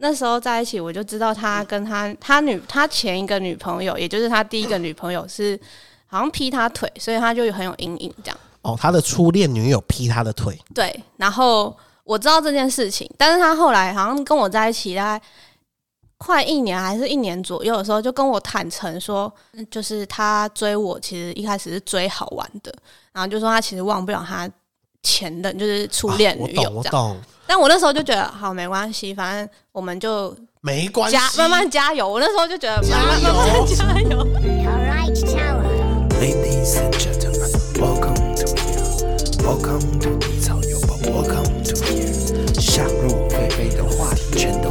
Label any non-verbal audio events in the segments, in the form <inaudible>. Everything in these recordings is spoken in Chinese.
那时候在一起，我就知道他跟他他女他前一个女朋友，也就是他第一个女朋友是 <coughs> 好像劈他腿，所以他就很有阴影这样。哦，他的初恋女友劈他的腿，对，然后我知道这件事情，但是他后来好像跟我在一起大概快一年还是一年左右的时候，就跟我坦诚说，嗯就是他追我其实一开始是追好玩的，然后就说他其实忘不了他前任，就是初恋啊我女友懂，我这样。懂，但我那时候就觉得好没关系，反正我们就没关系加，慢慢加油。我那时候就觉得慢慢加油慢慢加油。Ladies and gentlemen, welcome to here. Welcome to 低草油宝，Welcome to here。想入非非的话题全都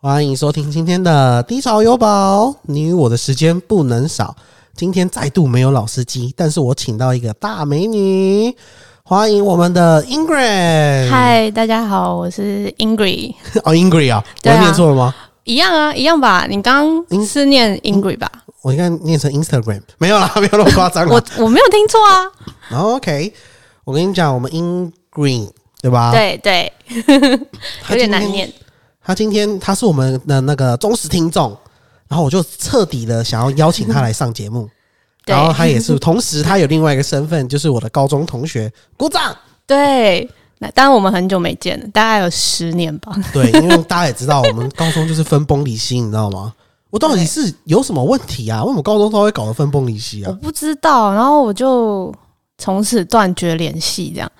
欢迎收听今天的低潮有宝，你与我的时间不能少。今天再度没有老司机，但是我请到一个大美女，欢迎我们的 Ingrid。嗨，大家好，我是 Ingrid。<laughs> 哦，Ingrid 啊，我念错了吗？一样啊，一样吧？你刚刚是念 Ingrid 吧？我应该念成 Instagram，没有啦，没有那么夸张。我我没有听错啊。OK，我跟你讲，我们 Ingrid 对吧？，对对，<laughs> 有点难念。他今天他是我们的那个忠实听众，然后我就彻底的想要邀请他来上节目。<laughs> 然后他也是，同时他有另外一个身份，就是我的高中同学。鼓掌。对，那当然我们很久没见了，大概有十年吧。对，因为大家也知道，我们高中就是分崩离析，你知道吗？我到底是有什么问题啊？为什么高中都会搞得分崩离析啊？我不知道，然后我就从此断绝联系，这样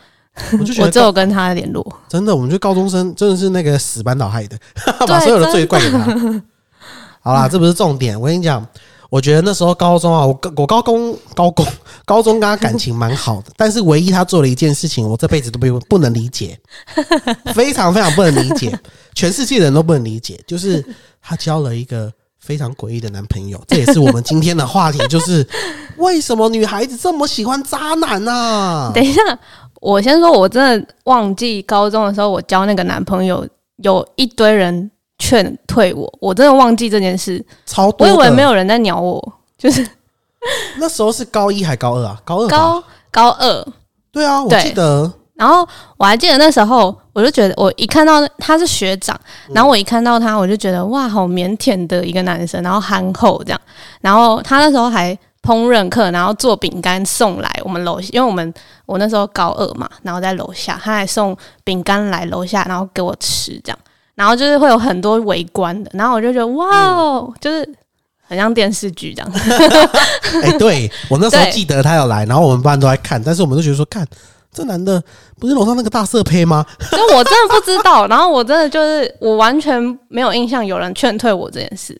<laughs> 我就觉得我只有跟他联络。真的，我们就高中生真的是那个死班导害的，<laughs> 把所有的罪怪给他。<laughs> 好啦，这不是重点。我跟你讲，我觉得那时候高中啊，我高我高中高中高中跟他感情蛮好的，但是唯一他做了一件事情，我这辈子都不不能理解，非常非常不能理解，全世界人都不能理解，就是他交了一个。非常诡异的男朋友，这也是我们今天的话题，就是为什么女孩子这么喜欢渣男啊？等一下，我先说，我真的忘记高中的时候我交那个男朋友，有一堆人劝退我，我真的忘记这件事。超多，我以为没有人在鸟我，就是。那时候是高一还高二啊？高二高高二，对啊，我记得。然后我还记得那时候，我就觉得我一看到他是学长，然后我一看到他，我就觉得哇，好腼腆的一个男生，然后憨厚这样。然后他那时候还烹饪课，然后做饼干送来我们楼，因为我们我那时候高二嘛，然后在楼下，他还送饼干来楼下，然后给我吃这样。然后就是会有很多围观的，然后我就觉得哇哦，就是很像电视剧这样。<laughs> 哎、对我那时候记得他有来，然后我们班都在看，但是我们都觉得说，看这男的不是楼上那个大色胚吗？<laughs> 就我真的不知道，然后我真的就是我完全没有印象有人劝退我这件事。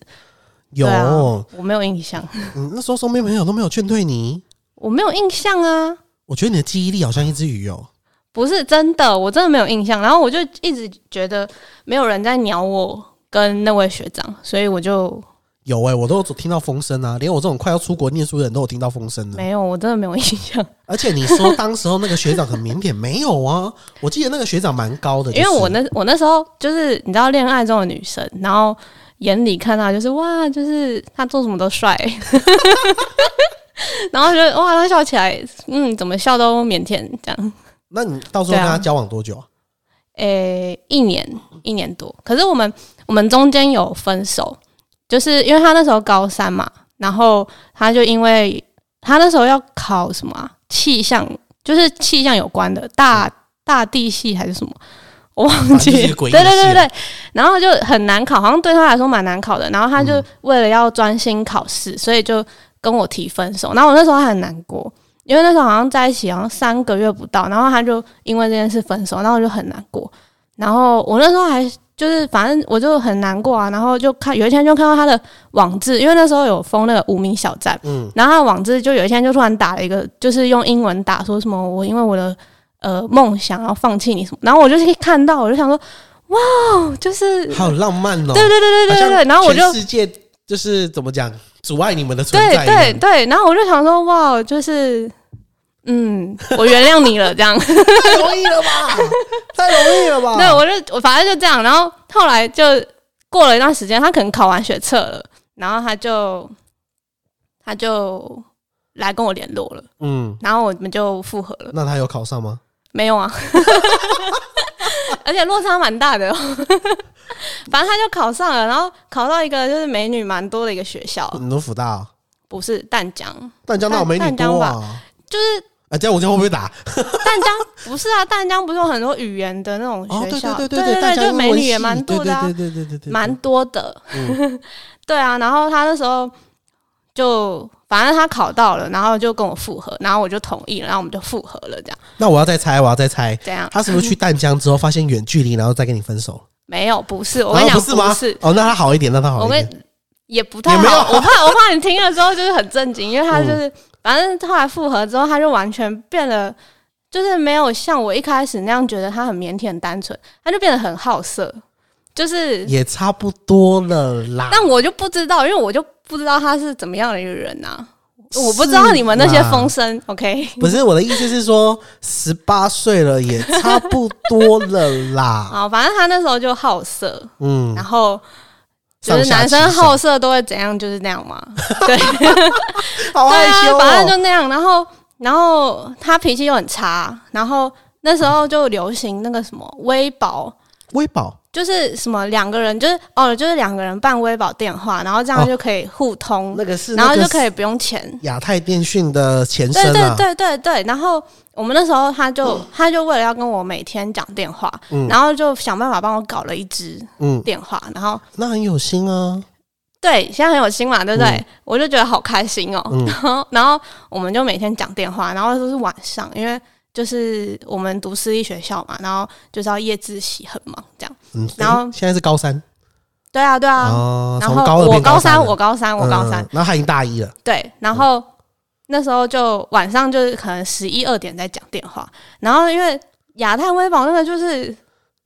有，啊，我没有印象，嗯，那时候身边朋友都没有劝退你，我没有印象啊，我觉得你的记忆力好像一只鱼哦。不是真的，我真的没有印象。然后我就一直觉得没有人在鸟我跟那位学长，所以我就有哎、我都有听到风声啊，连我这种快要出国念书的人都有听到风声的。没有，我真的没有印象，而且你说当时候那个学长很腼腆，没有啊？我记得那个学长蛮高的、因为我那我那时候就是你知道恋爱中的女生，然后眼里看到就是哇，就是他做什么都帅，<laughs> 然后觉得哇，他笑起来，嗯，怎么笑都腼腆这样。那你到时候跟他交往多久啊？诶、一年一年多，可是我们我们中间有分手，就是因为他那时候高三嘛，然后他就因为他那时候要考什么啊？气象，就是气象有关的大大地系还是什么，我忘记对对对对，然后就很难考，好像对他来说蛮难考的。然后他就为了要专心考试，所以就跟我提分手。然后我那时候还很难过，因为那时候好像在一起好像三个月不到，然后他就因为这件事分手，然后我就很难过。然后我那时候还就是反正我就很难过啊，然后就看有一天就看到他的网志，因为那时候有封那个无名小站，嗯，然后他的网志就有一天就突然打了一个，就是用英文打说什么我因为我的呃梦想要放弃你什么，然后我就是看到我就想说哇，就是好浪漫哦。对对对对对对对，然后我就世界就是怎么讲，阻碍你们的存对在对。对对，然后我就想说哇，就是嗯，我原谅你了这样。太容易了吧？<laughs> 太容易了吧？对，我就我反正就这样，然后后来就过了一段时间，他可能考完学测了，然后他就他就来跟我联络了，嗯，然后我们就复合了。那他有考上吗？没有啊，而且落差蛮大的、哦。反正他就考上了，然后考到一个就是美女蛮多的一个学校，你说福大，不是淡江，淡江那有美女淡江多啊？就是啊，这样我这样会不会打？淡江不是啊，淡江不是有很多语言的那种学校？对对对，对对就美女也蛮多的啊，对对对对对对对，蛮多的。嗯 <laughs> 对啊，然后他那时候就反正他考到了，然后就跟我复合，然后我就同意了，然后我们就复合了，这样那我要再猜，我要再猜，这样他是不是去淡江之后发现远距离，然后再跟你分手？没有不是，我跟你讲啊不是吗？是，哦，那他好一点，那他好一点。我跟也不太好，我怕我怕你听了之后就是很震惊，因为他就是、反正后来复合之后，他就完全变得就是没有像我一开始那样觉得他很腼腆单纯，他就变得很好色，就是也差不多了啦。但我就不知道，因为我就不知道他是怎么样的一个人呐、我不知道你们那些风声，OK？不是我的意思是说，十八岁了也差不多了啦。<laughs> 啊，反正他那时候就好色，嗯然，后就是男生好色都会怎样，就是那样嘛。<laughs> 对，好害羞反正哦。就那样。然后，然后他脾气又很差，然后那时候就流行那个什么微宝。微宝就是什么两个人，就是哦，就是两个人办微保电话，然后这样哦就可以互通，那个是然后就可以不用钱。亚太电讯的前对对身啊。对对对，然后我们那时候他就、他就为了要跟我每天讲电话，嗯然后就想办法帮我搞了一支嗯，电话，然后那很有心啊。对现在很有心嘛，对不对？嗯我就觉得好开心哦。嗯然后然后我们就每天讲电话，然后都是晚上，因为就是我们读私立学校嘛，然后就是要夜自习，很忙这样。嗯，然后诶现在是高三对啊，对啊。哦，然后从高我高三，我高三，我高三，嗯然后他已经大一了。对，然后那时候就晚上就是可能十一二点在讲电话，然后因为亚太微保那个就是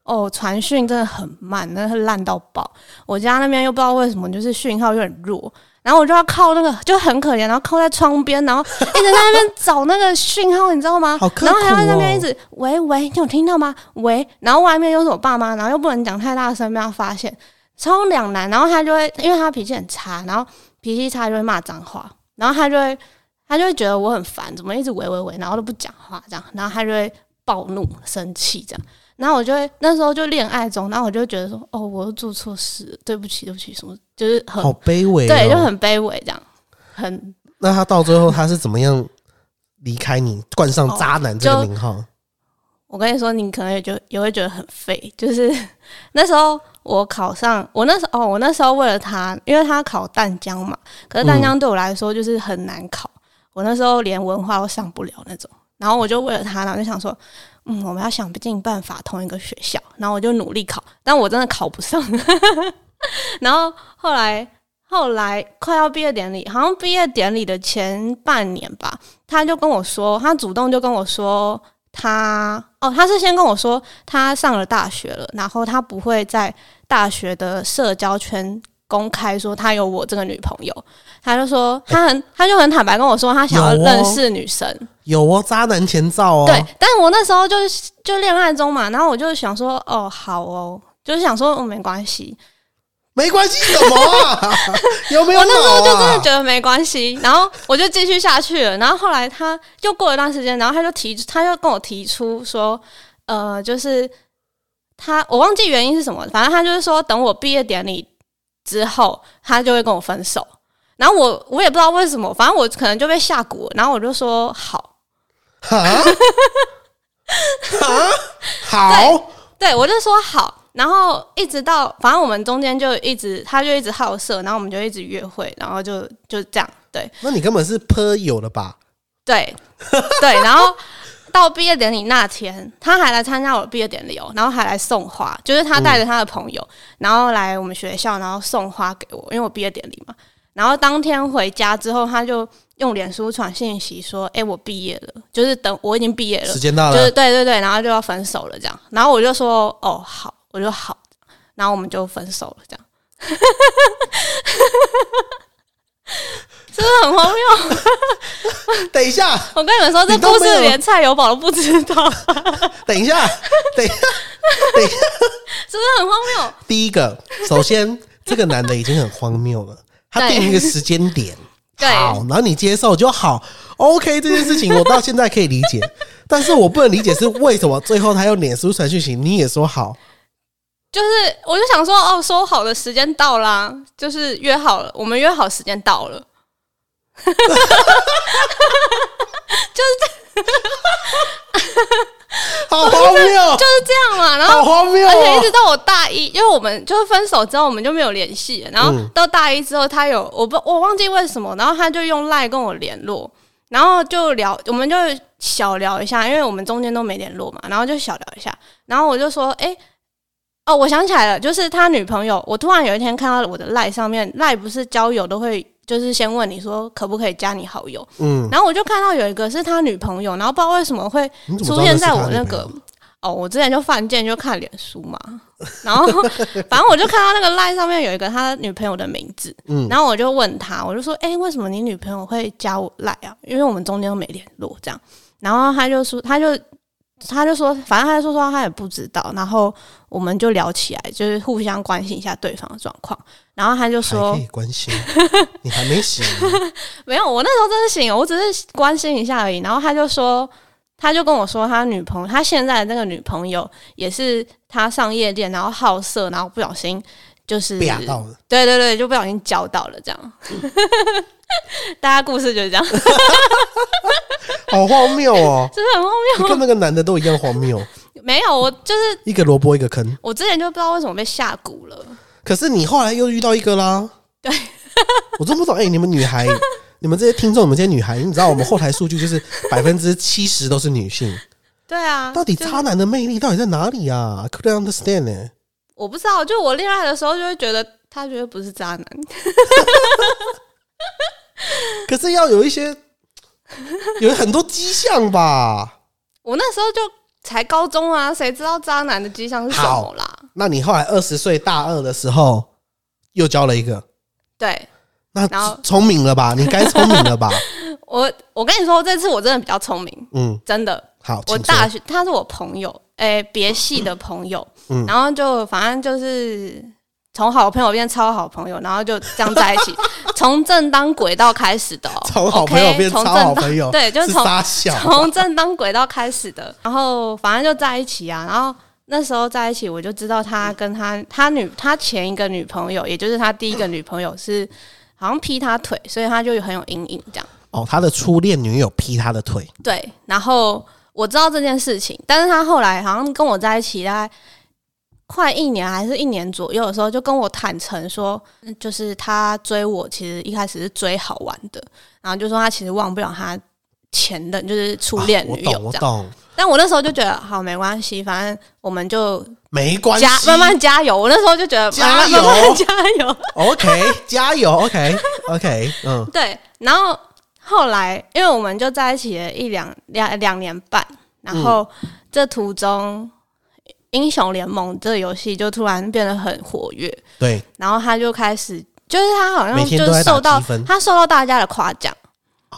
哦传讯真的很慢，那是烂到爆。我家那边又不知道为什么就是讯号有点弱，然后我就要靠那个就很可怜，然后靠在窗边，然后一直在那边找那个讯号，你知道吗？好刻然后还要在那边一直喂喂，你有听到吗？喂，然后外面又是我爸妈，然后又不能讲太大声，被他发现，超两难。然后他就会，因为他脾气很差，然后脾气差就会骂脏话，然后他就会他就会觉得我很烦，怎么一直喂喂喂，然后都不讲话这样，然后他就会暴怒生气这样。然后我就会那时候就恋爱中，然后我就觉得说，哦，我又做错事，对不起，对不起，什么就是很、好卑微、哦，对，就很卑微这样，很那他到最后他是怎么样离开你，冠上渣男这个名号？我跟你说，你可能也就也会觉得很废。就是那时候我考上，我那时候哦，我那时候为了他，因为他考淡江嘛，可是淡江对我来说就是很难考，我那时候连文化都上不了那种。然后我就为了他，然后就想说，嗯，我们要想尽办法同一个学校。然后我就努力考，但我真的考不上。<laughs> 然后后来后来快要毕业典礼，好像毕业典礼的前半年吧，他就跟我说，他主动就跟我说，他哦，他是先跟我说他上了大学了，然后他不会在大学的社交圈公开说他有我这个女朋友，他就说他很，他就很坦白跟我说他想要认识女生，有哦，渣男前兆哦。对，但我那时候就是就恋爱中嘛，然后我就想说哦好哦，就是想说哦没关系，没关系，什么啊？<laughs> 有没有、啊？我那时候就真的觉得没关系，然后我就继续下去了。然后后来他又过了一段时间，然后他就提，他就跟我提出说，呃，就是他我忘记原因是什么，反正他就是说等我毕业典礼之后，他就会跟我分手。然后我我也不知道为什么，反正我可能就被下蛊，然后我就说好，哈哈好，对我就说好。然后一直到，反正我们中间就一直，他就一直好色，然后我们就一直约会，然后就就这样，对。那你根本是颇有了吧？对对，然后到毕业典礼那天，他还来参加我的毕业典礼哦，然后还来送花，就是他带着他的朋友，然后来我们学校，然后送花给我，因为我毕业典礼嘛。然后当天回家之后，他就用脸书传信息说：“哎、我毕业了，就是等我已经毕业了时，间到了就是了，对对对，然后就要分手了这样。”然后我就说：“哦，好。”我就好，然后我们就分手了这样。<laughs> 是不是很荒谬？等一下，我跟你们说，这故事连蔡友宝都不知道，等一下 <laughs> 等一下，等一下。不是很荒谬？第一个，首先这个男的已经很荒谬了，他定一个时间点，<laughs> 对。好，然后你接受就好。OK，这件事情我到现在可以理解，<laughs> 但是我不能理解是为什么最后他用脸书传讯息，你也说好，就是我就想说，哦，说好的时间到啦，就是约好了，我们约好时间到了，<laughs> <laughs> 好荒谬，就是这样嘛。然后好荒谬而且一直哦！到我大一，因为我们就是分手之后，我们就没有联系。然后嗯到大一之后，他有我不我忘记为什么，然后他就用赖跟我联络，然后就聊，我们就小聊一下，因为我们中间都没联络嘛，然后就小聊一下。然后我就说，哎、哦，我想起来了，就是他女朋友。我突然有一天看到我的赖上面，赖不是交友都会。就是先问你说可不可以加你好友，嗯，然后我就看到有一个是他女朋友，然后不知道为什么会出现在我那个哦，我之前就犯贱就看脸书嘛，<laughs> 然后 <laughs> 反正我就看到那个赖上面有一个他女朋友的名字，嗯。然后我就问他，我就说，哎、为什么你女朋友会加我赖啊？因为我们中间都没联络这样，然后他就说，他就他就说，反正他就说说他也不知道，然后我们就聊起来，就是互相关心一下对方的状况，然后他就还说可以关心，<laughs> 你还没醒，<laughs> 没有，我那时候真的醒了，我只是关心一下而已。然后他就说，他就跟我说，他女朋友，他现在的那个女朋友也是他上夜店，然后好色，然后不小心就是被压到了。对对对，就不小心交到了这样。<laughs> 大家故事就是这样，好荒谬哦！真的很荒谬跟那个男的都一样荒谬，谬？没有，我就是一个萝卜一个坑。我之前就不知道为什么被下蛊了。可是你后来又遇到一个啦，对，<laughs> 我真不懂。哎、你们女孩，你们这些听众，你们这些女孩，你知道我们后台数据就是 <laughs> 百分之七十都是女性，对啊，到底渣男的魅力到底在哪里啊？I couldn't understand 呢、我不知道，就我恋爱的时候就会觉得他绝对不是渣男。<laughs> 可是要有一些，有很多迹象吧？我那时候就才高中啊，谁知道渣男的迹象是什么啦？那你后来二十岁大二的时候又交了一个，对。那然后聪明了吧？<laughs> 你该聪明了吧？我，我跟你说，这次我真的比较聪明，嗯，真的。好，我大学他是我朋友，诶、别系的朋友，嗯。然后就反正就是从好朋友变超好朋友，然后就这样在一起，<laughs> 从正当轨道开始的、哦，从好朋友变超好朋友，对，就是是从从正当轨道开始的，然后反正就在一起啊，然后那时候在一起，我就知道他跟他他女他前一个女朋友，也就是他第一个女朋友是好像劈他腿，所以他就很有阴影这样。哦，他的初恋女友劈他的腿，对，然后我知道这件事情，但是他后来好像跟我在一起大概快一年还是一年左右的时候，就跟我坦诚说，嗯就是他追我，其实一开始是追好玩的，然后就说他其实忘不了他前任，就是初恋女友但我那时候就觉得好没关系，反正我们就没关系，加慢慢加油。我那时候就觉得加油。慢慢加油。OK，加油，OK，OK，<laughs> 嗯，对，然后后来因为我们就在一起了一两两两年半，然后这途中。英雄联盟这个游戏就突然变得很活跃，对，然后他就开始，就是他好像就受到他受到大家的夸奖，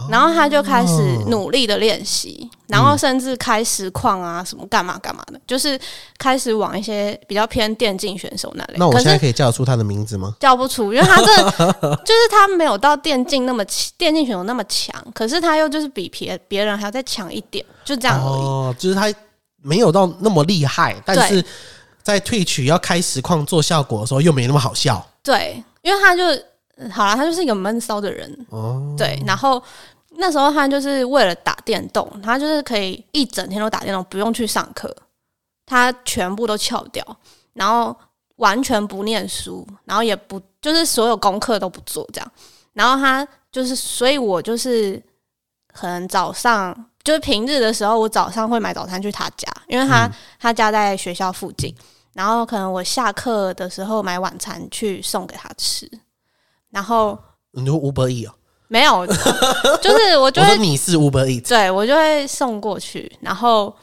然后他就开始哦努力的练习，然后甚至开实况啊，什么干嘛干嘛的，就是开始往一些比较偏电竞选手那里。那我现在可以叫得出他的名字吗？叫不出，因为他这 <laughs> 就是他没有到电竞那么强电竞选手那么强，可是他又就是比别别人还要再强一点，就这样而已。哦，就是他没有到那么厉害，但是在退取要开实况做效果的时候又没那么好笑对，因为他就嗯好了，他就是一个闷骚的人，哦。对，然后那时候他就是为了打电动，他就是可以一整天都打电动，不用去上课，他全部都翘掉，然后完全不念书，然后也不就是所有功课都不做这样，然后他就是，所以我就是可能早上就是平日的时候，我早上会买早餐去他家，因为他、他家在学校附近，然后可能我下课的时候买晚餐去送给他吃，然后。你说 Uber E 哦，没有，就是我就会 <laughs> 我说你是 Uber E，对我就会送过去，然后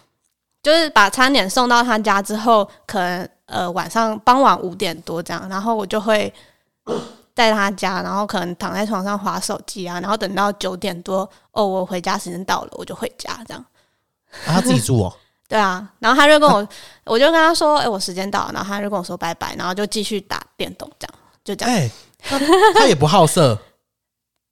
就是把餐点送到他家之后，可能呃晚上傍晚五点多这样，然后我就会 <coughs> 在他家，然后可能躺在床上划手机啊，然后等到九点多，哦，我回家时间到了，我就回家这样。啊他自己住哦。<laughs> 对啊，然后他就跟我，我就跟他说，哎、我时间到了，然后他就跟我说拜拜，然后就继续打电动，这样就这样。哎，他 <laughs> 他也不好色，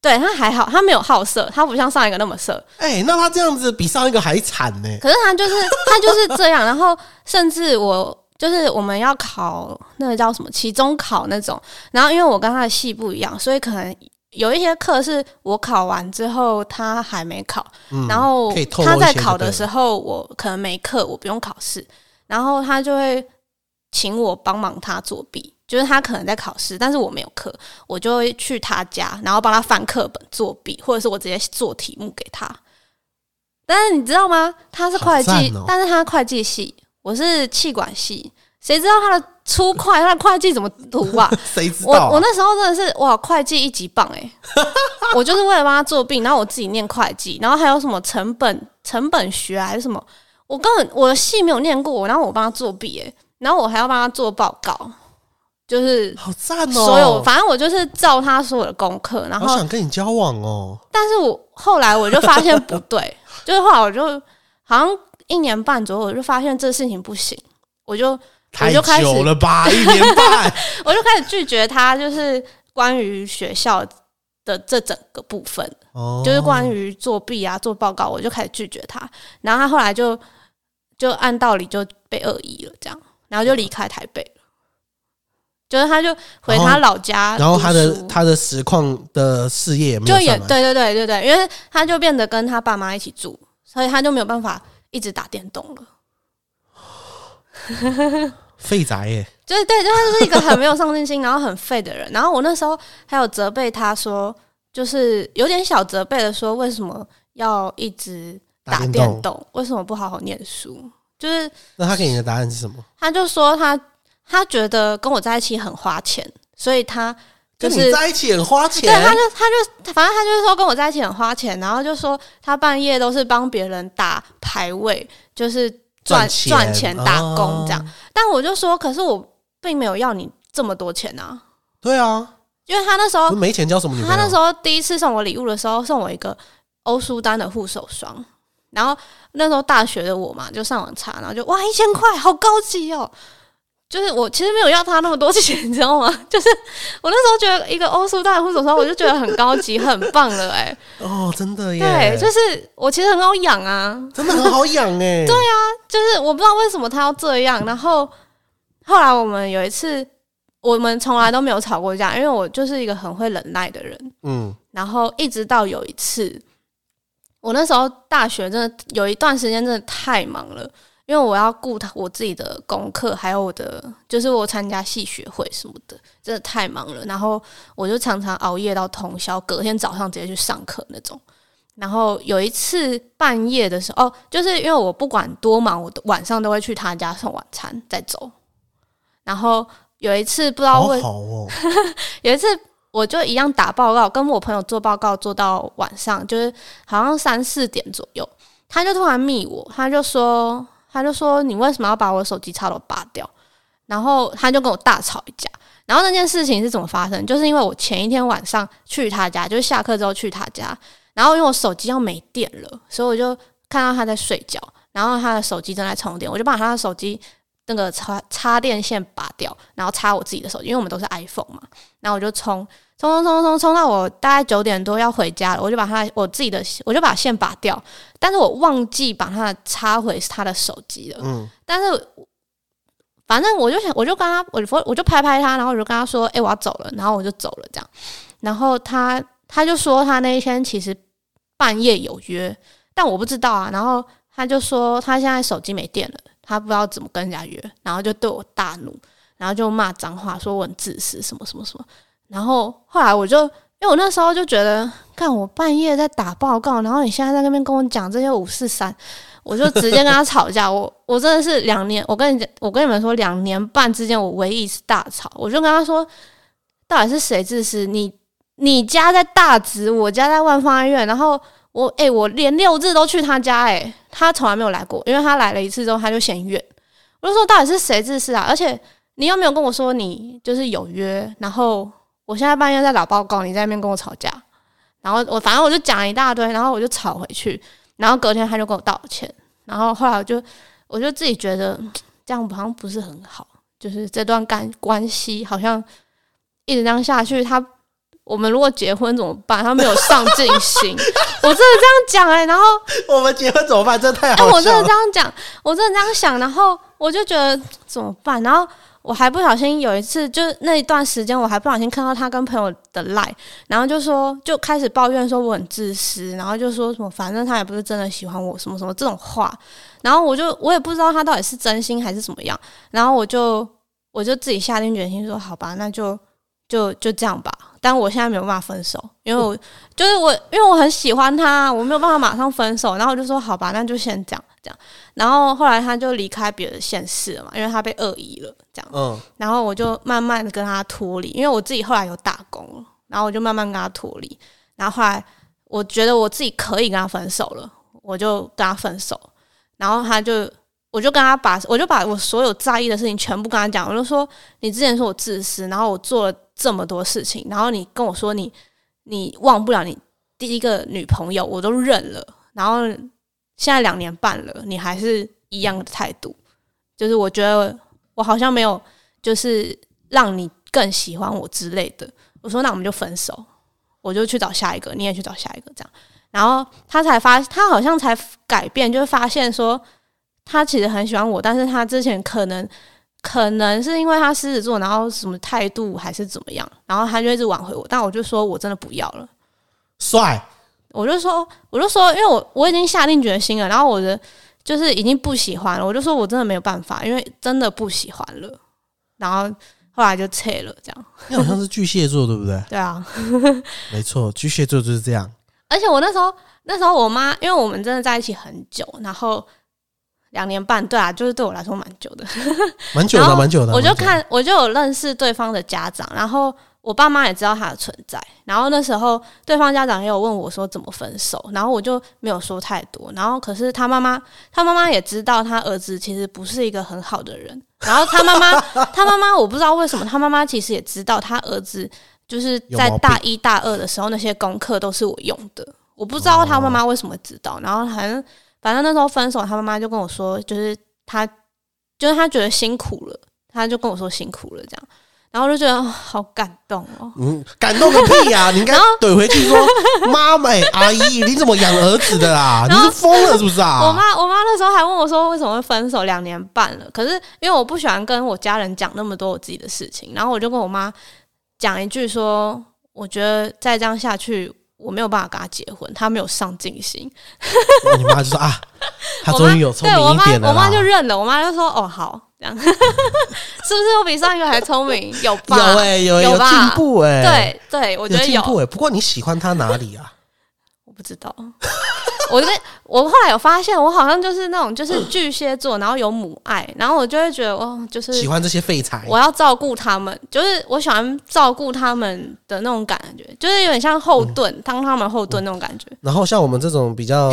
对他还好，他没有好色，他不像上一个那么色。哎、那他这样子比上一个还惨呢、可是他就是 <laughs> 他就是这样，然后甚至我就是我们要考那个叫什么期中考那种，然后因为我跟他的系不一样，所以可能有一些课是我考完之后他还没考，嗯然后他在考的时候我可能没课，我不用考试，然后他就会请我帮忙他作弊。就是他可能在考试，但是我没有课，我就会去他家，然后帮他翻课本作弊，或者是我直接做题目给他。但是你知道吗？他是会计，哦但是他会计系，我是气管系，谁知道他的粗会，他的会计怎么读啊？<laughs> 谁知道、我啊？我那时候真的是哇，会计一级棒哎、我就是为了帮他作弊，然后我自己念会计，然后还有什么成本成本学还是什么，我根本我的系没有念过，然后我帮他作弊哎、然后我还要帮他做报告，就是好赞哦！所有反正我就是照他所有的功课，然后好想跟你交往哦。但是我后来我就发现不对，<laughs> 就是后来我就好像一年半左右，我就发现这事情不行，我就我就开始久了吧，<laughs> 一年半。<laughs> 我就开始拒绝他，就是关于学校的这整个部分，哦就是关于作弊啊、做报告，我就开始拒绝他。然后他后来就就按道理就被恶意了，这样，然后就离开台北了。就是他就回他老家然后他的他的实况的事业也没有就也，对对对对对，因为他就变得跟他爸妈一起住，所以他就没有办法一直打电动了。废宅耶。就是对，就他就是一个很没有上进心，然后很废的人。然后我那时候还有责备他说，就是有点小责备的说，为什么要一直打电动？为什么不好好念书？就是那他给你的答案是什么？他就说他他觉得跟我在一起很花钱，所以他就是在一起很花对，钱，他就他就反正他就是说跟我在一起很花钱，然后就说他半夜都是帮别人打排位，就是赚赚钱打工这样。哦但我就说，可是我并没有要你这么多钱啊，对啊，因为他那时候没钱交什么女朋友？他那时候第一次送我礼物的时候，送我一个欧舒丹的护手霜，然后那时候大学的我嘛，就上网查，然后就哇一千块，好高级哦。就是我其实没有要他那么多钱，<laughs> 你知道吗？就是我那时候觉得一个欧舒丹的护手霜，我就觉得很高级、很棒了、哎，哦，真的耶，对，就是我其实很好养啊，真的很好养哎。<laughs> 对啊，就是我不知道为什么他要这样。然后后来我们有一次，我们从来都没有吵过架，因为我就是一个很会忍耐的人。嗯，然后一直到有一次，我那时候大学真的有一段时间真的太忙了，因为我要顾他我自己的功课，还有我的就是我参加系学会什么的，真的太忙了。然后我就常常熬夜到通宵，隔天早上直接去上课那种。然后有一次半夜的时候，哦，就是因为我不管多忙，我都晚上都会去他家送晚餐再走。然后有一次不知道好为好哦，<laughs> 有一次我就一样打报告，跟我朋友做报告，做到晚上，就是好像三四点左右，他就突然密我，他就说，他就说你为什么要把我手机插头拔掉？然后他就跟我大吵一架。然后那件事情是怎么发生？就是因为我前一天晚上去他家，就是下课之后去他家，然后因为我手机要没电了，所以我就看到他在睡觉，然后他的手机正在充电，我就把他的手机那个插插电线拔掉，然后插我自己的手机，因为我们都是 iPhone 嘛，然后我就充充充充充充到我大概九点多要回家了，我就把他我自己的我就把线拔掉，但是我忘记把它插回他的手机了，嗯，但是反正我就想，我就跟他，我就我就拍拍他，然后我就跟他说：“哎、我要走了。”然后我就走了，这样。然后他他就说他那一天其实半夜有约，但我不知道啊。然后他就说他现在手机没电了，他不知道怎么跟人家约，然后就对我大怒，然后就骂脏话，说我很自私，什么什么什么。然后后来我就，因为我那时候就觉得，看我半夜在打报告，然后你现在在那边跟我讲这些五四三。我就直接跟他吵架，我我真的是两年，我跟你讲，我跟你们说，两年半之间我唯一一次大吵，我就跟他说，到底是谁自私？你你家在大直，我家在万方医院，然后我诶、我连六日都去他家、诶，他从来没有来过，因为他来了一次之后他就嫌远，我就说到底是谁自私啊？而且你又没有跟我说你就是有约，然后我现在半夜在打报告，你在那边跟我吵架，然后我反正我就讲一大堆，然后我就吵回去。然后隔天他就跟我道歉，然后后来我就我就自己觉得嗯这样好像不是很好，就是这段干关系好像一直这样下去，他我们如果结婚怎么办？他没有上进心，<laughs> 我真的这样讲哎、然后我们结婚怎么办？这太哎、好我真的这。样讲，我真的这样想，然后我就觉得怎么办？然后我还不小心有一次，就是那一段时间，我还不小心看到他跟朋友的赖，然后就说就开始抱怨说我很自私，然后就说什么反正他也不是真的喜欢我，什么什么这种话，然后我就我也不知道他到底是真心还是怎么样，然后我就我就自己下定决心说好吧，那就就就这样吧。但我现在没有办法分手，因为我就是我，因为我很喜欢他，我没有办法马上分手。然后我就说好吧，那就先这样这样。然后后来他就离开别的县市了嘛，因为他被恶意了这样。嗯，然后我就慢慢的跟他脱离，因为我自己后来有打工了，然后我就慢慢跟他脱离。然后后来我觉得我自己可以跟他分手了，我就跟他分手。然后他就，我就跟他把，我就把我所有在意的事情全部跟他讲，我就说你之前说我自私，然后我做了这么多事情，然后你跟我说你你忘不了你第一个女朋友，我都认了，然后现在两年半了，你还是一样的态度，就是我觉得我好像没有就是让你更喜欢我之类的。我说那我们就分手，我就去找下一个，你也去找下一个，这样。然后他才发，他好像才改变，就是发现说他其实很喜欢我，但是他之前可能可能是因为他狮子座，然后什么态度还是怎么样，然后他就一直挽回我，但我就说我真的不要了。帅，我就说，我就说，因为我我已经下定决心了，然后我的就是已经不喜欢了，我就说我真的没有办法，因为真的不喜欢了，然后后来就撤了，这样，你好像是巨蟹座，对不对？<laughs> 对啊，没错，巨蟹座就是这样。而且我那时候那时候我妈，因为我们真的在一起很久，然后两年半，对啊，就是对我来说蛮久的，蛮久的，蛮久的。我就看，我就有认识对方的家长，然后我爸妈也知道他的存在。然后那时候对方家长也有问我说怎么分手，然后我就没有说太多。然后可是他妈妈，他妈妈也知道他儿子其实不是一个很好的人。然后他妈妈，<laughs> 他妈妈我不知道为什么，他妈妈其实也知道他儿子就是在大一大二的时候那些功课都是我用的。我不知道他妈妈为什么知道。然后反正反正那时候分手，他妈妈就跟我说，就是他就是他觉得辛苦了，他就跟我说辛苦了这样，然后我就觉得、哦好感动哦。嗯，感动个屁呀、<laughs> 你应该怼回去说：“妈美阿姨，你怎么养儿子的啦？<laughs> 你是疯了是不是啊？” <laughs> 我妈我妈那时候还问我说为什么会分手两年半了，可是因为我不喜欢跟我家人讲那么多我自己的事情，然后我就跟我妈讲一句说，我觉得再这样下去。我没有办法跟他结婚，他没有上进心。然后你妈就说：“啊，他终于有聪明一点了啦。”我妈就认了，我妈就说：“哦，好，这样 <laughs> 是不是我比上一个还聪明？有吧？有哎、有有进步哎、对对，我觉得有。有进步哎、不过你喜欢他哪里啊？我不知道，<laughs> 我跟我后来有发现，我好像就是那种就是巨蟹座，然后有母爱，然后我就会觉得哦，就是喜欢这些废柴我要照顾他们，就是我喜欢照顾他们的那种感觉，就是有点像后盾，当他们后盾那种感觉。然后像我们这种比较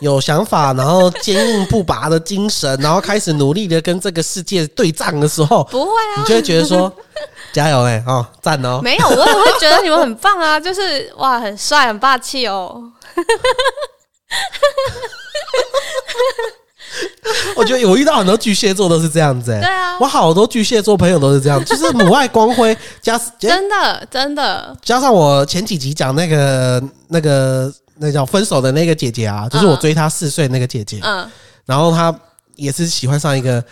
有想法，然后坚硬不拔的精神，然后开始努力的跟这个世界对仗的时候，不会啊，你就会觉得说：<laughs> “加油哎、哦，赞哦！”没有，我也会觉得你们很棒啊，就是哇，很帅，很霸气哦。<laughs> 我觉得我遇到很多巨蟹座都是这样子哎、对啊。我好多巨蟹座朋友都是这样，就是母爱光辉加真的，真的，加上我前几集讲那个那个那叫分手的那个姐姐啊，就是我追她四岁那个姐姐，嗯，然后她也是喜欢上一个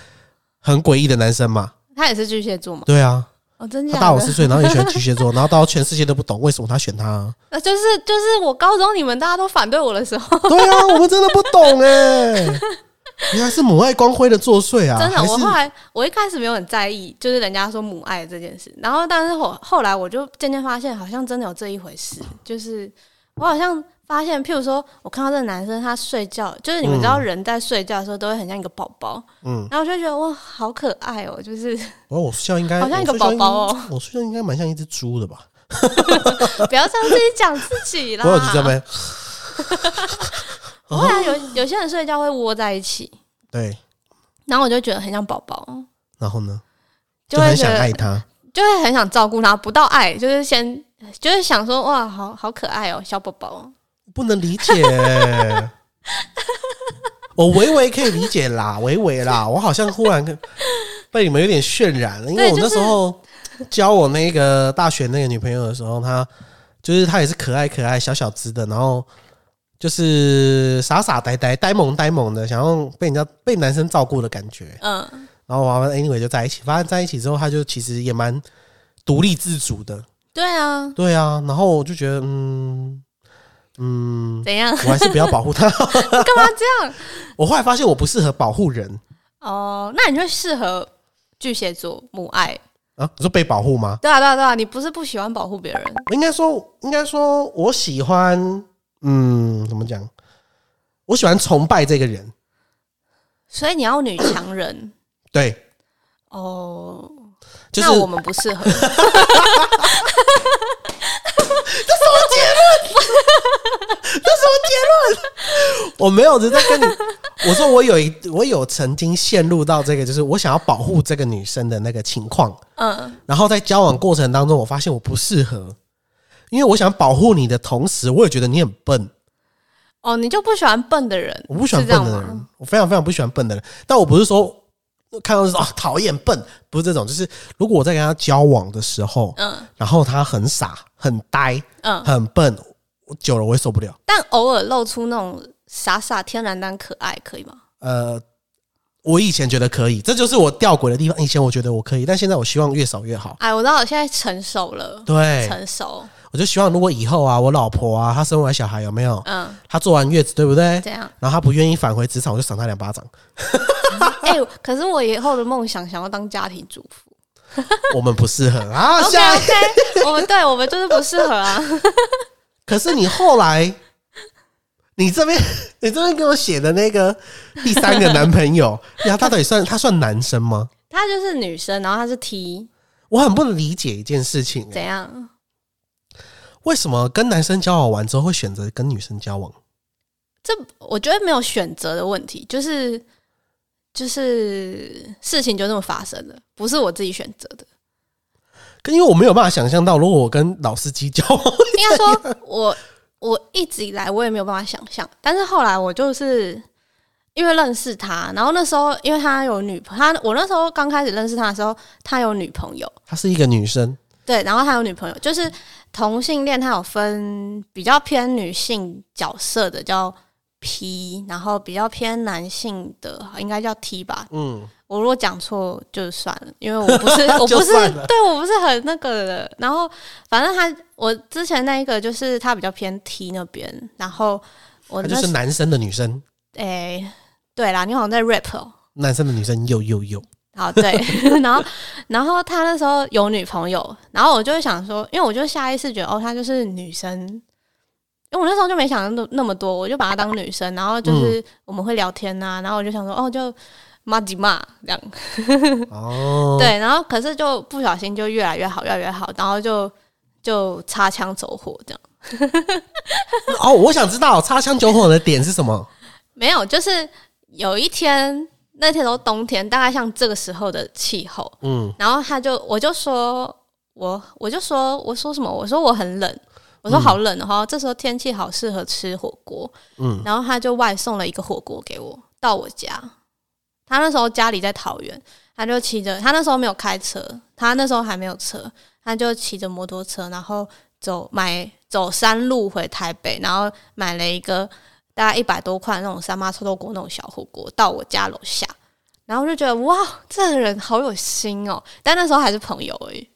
很诡异的男生嘛，他也是巨蟹座嘛？对啊，哦，真的？大我四岁，然后也喜欢巨蟹座，然后到全世界都不懂为什么他选他、啊，那 <laughs> 就是就是我高中你们大家都反对我的时候，对啊，我们真的不懂哎、原来是母爱光辉的作祟啊，<laughs> 真的，我后来我一开始没有很在意，就是人家说母爱这件事，然后但是我后来我就渐渐发现，好像真的有这一回事，就是我好像发现，譬如说我看到这个男生他睡觉，就是你们知道人在睡觉的时候都会很像一个宝宝，嗯，然后我就觉得哇，好可爱哦，就是哦，我睡觉应该好像一个宝宝哦。我睡觉应该蛮像一只猪的吧？<laughs> 不要这样自己讲自己啦。我有就这边。<laughs> 不会啊，有有些人睡觉会窝在一起，对，然后我就觉得很像宝宝，然后呢，就会很想得爱他。就会很想照顾他，不到爱就是先就是想说哇，好好可爱哦，小宝宝。不能理解。<laughs> 我微微可以理解啦，微微啦，我好像忽然 <laughs> 被你们有点渲染了，因为我那时候教我那个大学那个女朋友的时候，她就是她也是可爱可爱小小只的，然后就是傻傻呆呆呆萌呆萌的，想要被人家被男生照顾的感觉。嗯，然后完了，anyway 就在一起，发现在一起之后，她就其实也蛮独立自主的。对啊，对啊，然后我就觉得，嗯嗯，怎样？我还是不要保护他。<laughs> 干嘛这样？我后来发现我不适合保护人哦，那你就适合巨蟹座母爱。啊，你说被保护吗？对啊，对啊，对啊，你不是不喜欢保护别人，应该说，应该说我喜欢，嗯，怎么讲？我喜欢崇拜这个人。所以你要女强人对，哦。就是那我们不适合。<laughs> 这什么结论？<laughs> 这什么结论我没有人在跟你，我说我有一，我有曾经陷入到这个，就是我想要保护这个女生的那个情况，嗯，然后在交往过程当中，我发现我不适合，因为我想保护你的同时，我也觉得你很笨，哦，你就不喜欢笨的人？我不喜欢笨的人，我非常非常不喜欢笨的人。但我不是说看到是说啊讨厌笨，不是这种，就是如果我在跟他交往的时候，嗯然后他很傻、很呆、嗯，很笨，久了我会受不了。但偶尔露出那种傻傻、天然但可爱，可以吗？呃，我以前觉得可以，这就是我吊诡的地方。以前我觉得我可以，但现在我希望越少越好。哎，我知道我现在成熟了，对，成熟，我就希望如果以后啊，我老婆啊，她生完小孩有没有？嗯，她坐完月子对不对？这样。然后她不愿意返回职场，我就赏她两巴掌。<laughs> 哎、可是我以后的梦想想要当家庭主妇。<laughs> 我们不适合啊，<laughs> OK 下一 OK，我们对我们就是不适合啊。可是你后来，你这边你这边给我写的那个第三个男朋友，呀，他到底算他算男生吗？他就是女生，然后他是 T，我很不能理解一件事情、怎样？为什么跟男生交往完之后会选择跟女生交往？这我觉得没有选择的问题，就是就是事情就这么发生了，不是我自己选择的。跟因为我没有办法想象到，如果我跟老司机交往，应该说，我我一直以来我也没有办法想象，但是后来我就是因为认识他，然后那时候因为他有女朋他我那时候刚开始认识他的时候，他有女朋友，她是一个女生，对，然后他有女朋友，就是同性恋，它有分比较偏女性角色的叫 P，然后比较偏男性的应该叫 T 吧。嗯，我如果讲错就算了，因为我不是 <laughs> 我不是对我不是很那个的。然后反正他我之前那一个就是他比较偏 T 那边，然后我就是男生的女生，诶、对啦，你好像在 rap 哦。男生的女生又又又，好，对，<laughs> 然后，然后他那时候有女朋友，然后我就会想说，因为我就下意识觉得，哦，她就是女生，因为我那时候就没想那那么多，我就把她当女生，然后就是我们会聊天呐、然后我就想说，哦，就骂几骂这样，哦，，<laughs> 对，然后可是就不小心就越来越好，越来越好，然后就就擦枪走火这样，<laughs> 哦，我想知道擦枪走火的点是什么？没有，就是有一天那天都冬天，大概像这个时候的气候，嗯，然后他就我就说我我就说我说什么？我说我很冷，我说好冷哦，哈、这时候天气好适合吃火锅，嗯。然后他就外送了一个火锅给我到我家。他那时候家里在桃园，他就骑着，他那时候没有开车，他那时候还没有车，他就骑着摩托车，然后走买走山路回台北，然后买了一个大概一百多块那种三妈臭豆锅那种小火锅到我家楼下，然后我就觉得哇，这个人好有心哦，但那时候还是朋友而已。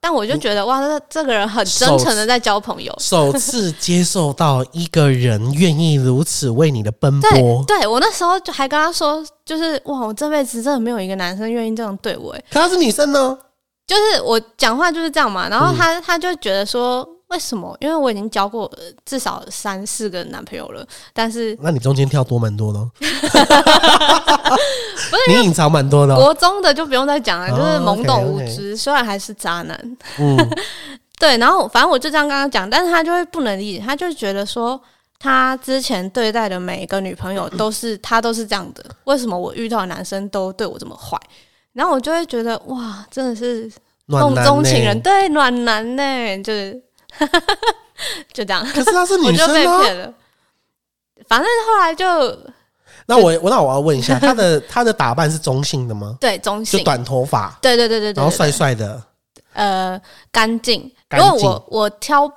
但我就觉得哇，这这个人很真诚的在交朋友。首次接受到一个人愿意如此为你的奔波，对，我那时候就还跟他说，就是哇，我这辈子真的没有一个男生愿意这样对我，诶可他是女生呢？就是我讲话就是这样嘛。然后嗯他、他就觉得说，为什么？因为我已经交过呃至少三四个男朋友了，但是那你中间跳多蛮多的哦，<laughs> 你隐藏蛮多的哦，国中的就不用再讲了，哦就是懵懂无知，虽然还是渣男。嗯，<laughs> 对，然后反正我就这样跟他讲，但是他就会不能理解，他就觉得说。他之前对待的每一个女朋友都是他都是这样的，为什么我遇到的男生都对我这么坏？然后我就会觉得哇，真的是梦中情人，对暖男呢，就是 <laughs> 就这样，可是她是 <laughs> 女生啊。被骗了。反正后来就那我我那我要问一下，她的她的打扮是中性的吗？对中性，就短头发，对对对对对，然后帅帅的，呃干净，干净因为我我挑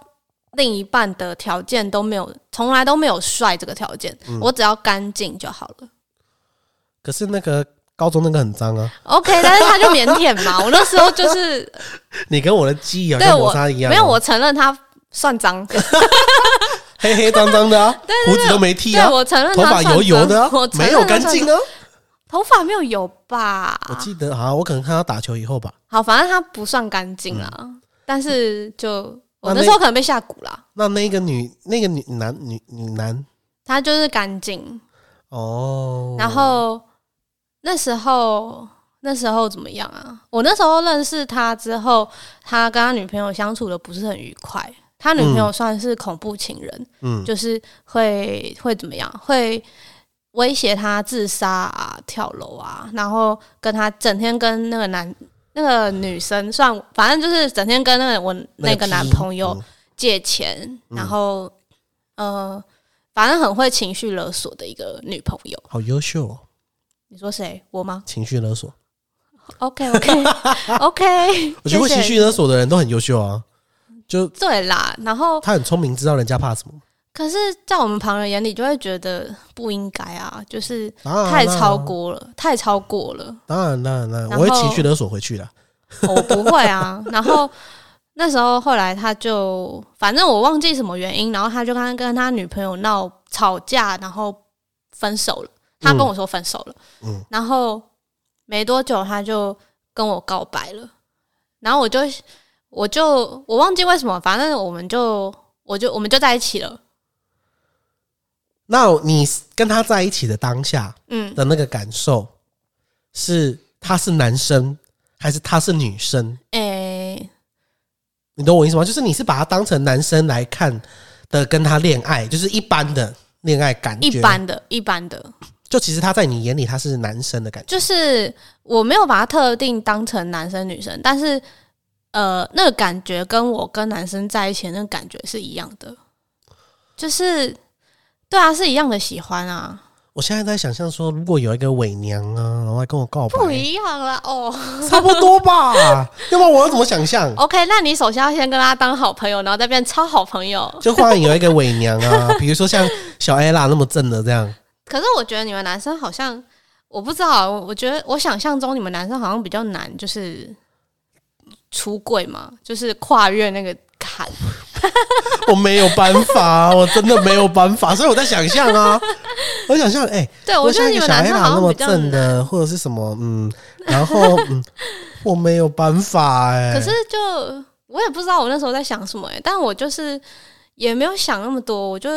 另一半的条件都没有，从来都没有帅这个条件，嗯我只要干净就好了。可是那个高中那个很脏啊，OK，但是他就腼腆嘛，<laughs> 我那时候就是你跟我的记忆好像对我摩擦一样哦，没有，我承认他算脏，<laughs> 黑黑脏脏的啊，<laughs> 胡子都没剃对啊，我承认头发他油油的没有干净啊。头发没有油吧？我记得好像我可能看他打球以后吧，好，反正他不算干净啦，但是就我嗯那时候可能被下蛊啦，那那个女那个女男女女男？他就是干净，哦，然后那时候那时候怎么样啊？我那时候认识他之后，他跟他女朋友相处的不是很愉快。他女朋友算是恐怖情人，嗯就是会会怎么样？会威胁他自杀啊、跳楼啊，然后跟他整天跟那个男那个女生算，反正就是整天跟那个我那个男朋友嗯借钱，然后呃，反正很会情绪勒索的一个女朋友。好优秀哦，你说谁？我吗情绪勒索。？OK OK <laughs> OK，我觉得会情绪勒索的人都很优秀啊，就对啦。然后他很聪明，知道人家怕什么，可是，在我们旁人眼里，就会觉得不应该啊，就是太超过了，太超过了。当然当然当然，我会情绪勒索回去的。我不会啊。<laughs> 然后那时候后来他就，反正我忘记什么原因，然后他就刚刚跟他女朋友闹吵架，然后分手了。他跟我说分手了，嗯然后没多久他就跟我告白了，然后我就我就我忘记为什么，反正我们就我就我们就在一起了。那你跟他在一起的当下嗯，的那个感受，是他是男生还是他是女生？诶、你懂我意思吗？就是你是把他当成男生来看的，跟他恋爱，就是一般的恋爱感觉。一般的，一般的，就其实他在你眼里他是男生的感觉。就是我没有把他特定当成男生女生，但是呃，那个感觉跟我跟男生在一起的那个感觉是一样的，就是对啊，是一样的喜欢啊，我现在在想象说，如果有一个伪娘啊，然后来跟我告白，不一样啦哦。差不多吧？<laughs> 要不然我要怎么想象？OK，那你首先要先跟他当好朋友，然后再变超好朋友。就忽然有一个伪娘啊，比如说像小 ella 那么正的这样，可是我觉得你们男生好像，我不知道，我觉得我想象中你们男生好像比较难，就是出柜嘛，就是跨越那个坎。<laughs> 我没有办法，我真的没有办法，<laughs> 所以我在想象啊，我想象，哎、对，我觉得你们男生好那么像比较难。正的，或者是什么，嗯，然后嗯，<laughs> 我没有办法、哎，可是就我也不知道我那时候在想什么哎、但我就是也没有想那么多，我就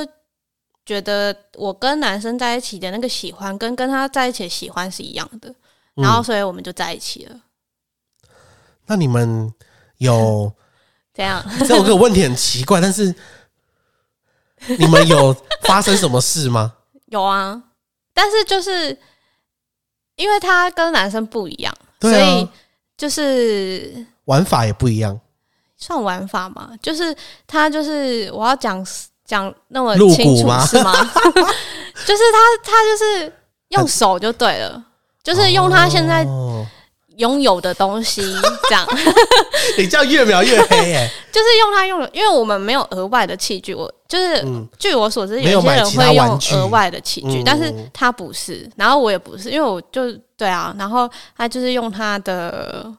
觉得我跟男生在一起的那个喜欢，跟跟他在一起的喜欢是一样的，嗯。然后所以我们就在一起了。那你们有 <laughs> 这样，<laughs> 这有个问题很奇怪，但是你们有发生什么事吗？<laughs> 有啊，但是就是因为他跟男生不一样，啊。所以就是玩法也不一样，算玩法嘛，就是他就是我要讲讲那么清楚吗？是吗？<laughs> 就是他他就是用手就对了，就是用他现在哦拥有的东西这样，<laughs> 你这样越描越黑哎、<laughs> 就是用他用的，因为我们没有额外的器具，我就是、嗯。据我所知，有有些人会用额外的器具，嗯。但是他不是，然后我也不是，因为我就对啊，然后他就是用他的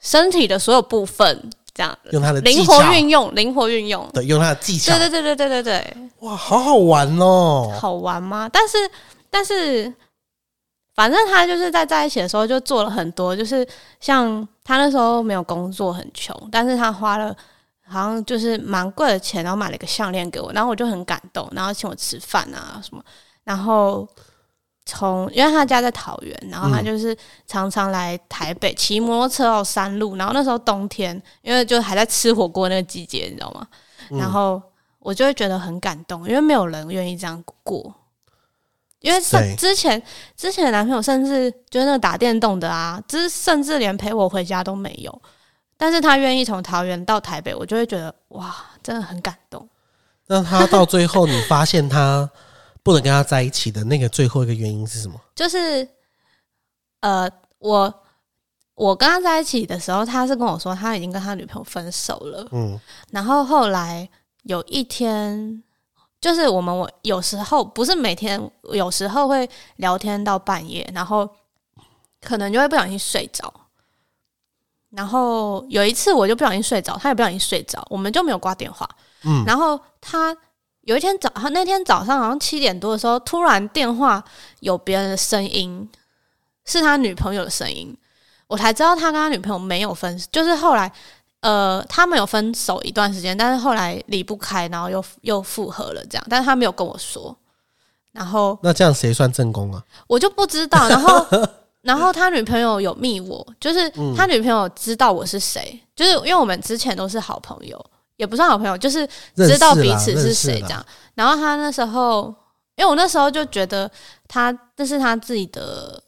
身体的所有部分这样用他的灵活运用，灵活运用。对，用他的技巧，对对对对对对对，哇，好好玩哦！好玩吗？但是但是，反正他就是在在一起的时候就做了很多，就是像他那时候没有工作，很穷，但是他花了好像就是蛮贵的钱，然后买了一个项链给我，然后我就很感动，然后请我吃饭啊什么，然后。从因为他家在桃园，然后他嗯就是常常来台北骑摩托车到山路，然后那时候冬天，因为就还在吃火锅那个季节，你知道吗？嗯然后我就会觉得很感动，因为没有人愿意这样过。因为甚之前之前的男朋友甚至就是那个打电动的啊，之甚至连陪我回家都没有，但是他愿意从桃园到台北，我就会觉得哇，真的很感动。那他到最后，你发现他不能跟他在一起的那个最后一个原因是什么？就是呃，我我跟他在一起的时候，他是跟我说他已经跟他女朋友分手了。嗯然后后来有一天，就是我们我有时候不是每天，有时候会聊天到半夜，然后可能就会不小心睡着。然后有一次我就不小心睡着，他也不小心睡着，我们就没有挂电话。嗯，然后他有一天早，他那天早上好像七点多的时候，突然电话有别人的声音，是他女朋友的声音，我才知道他跟他女朋友没有分，就是后来呃他们有分手一段时间，但是后来离不开，然后又又复合了这样，但是他没有跟我说，然后那这样谁算正宫啊？我就不知道，然后 <laughs> 然后他女朋友有密我，就是嗯。他女朋友知道我是谁，就是因为我们之前都是好朋友，也不算好朋友，就是知道彼此是谁这样。然后他那时候，因为我那时候就觉得他这是他自己的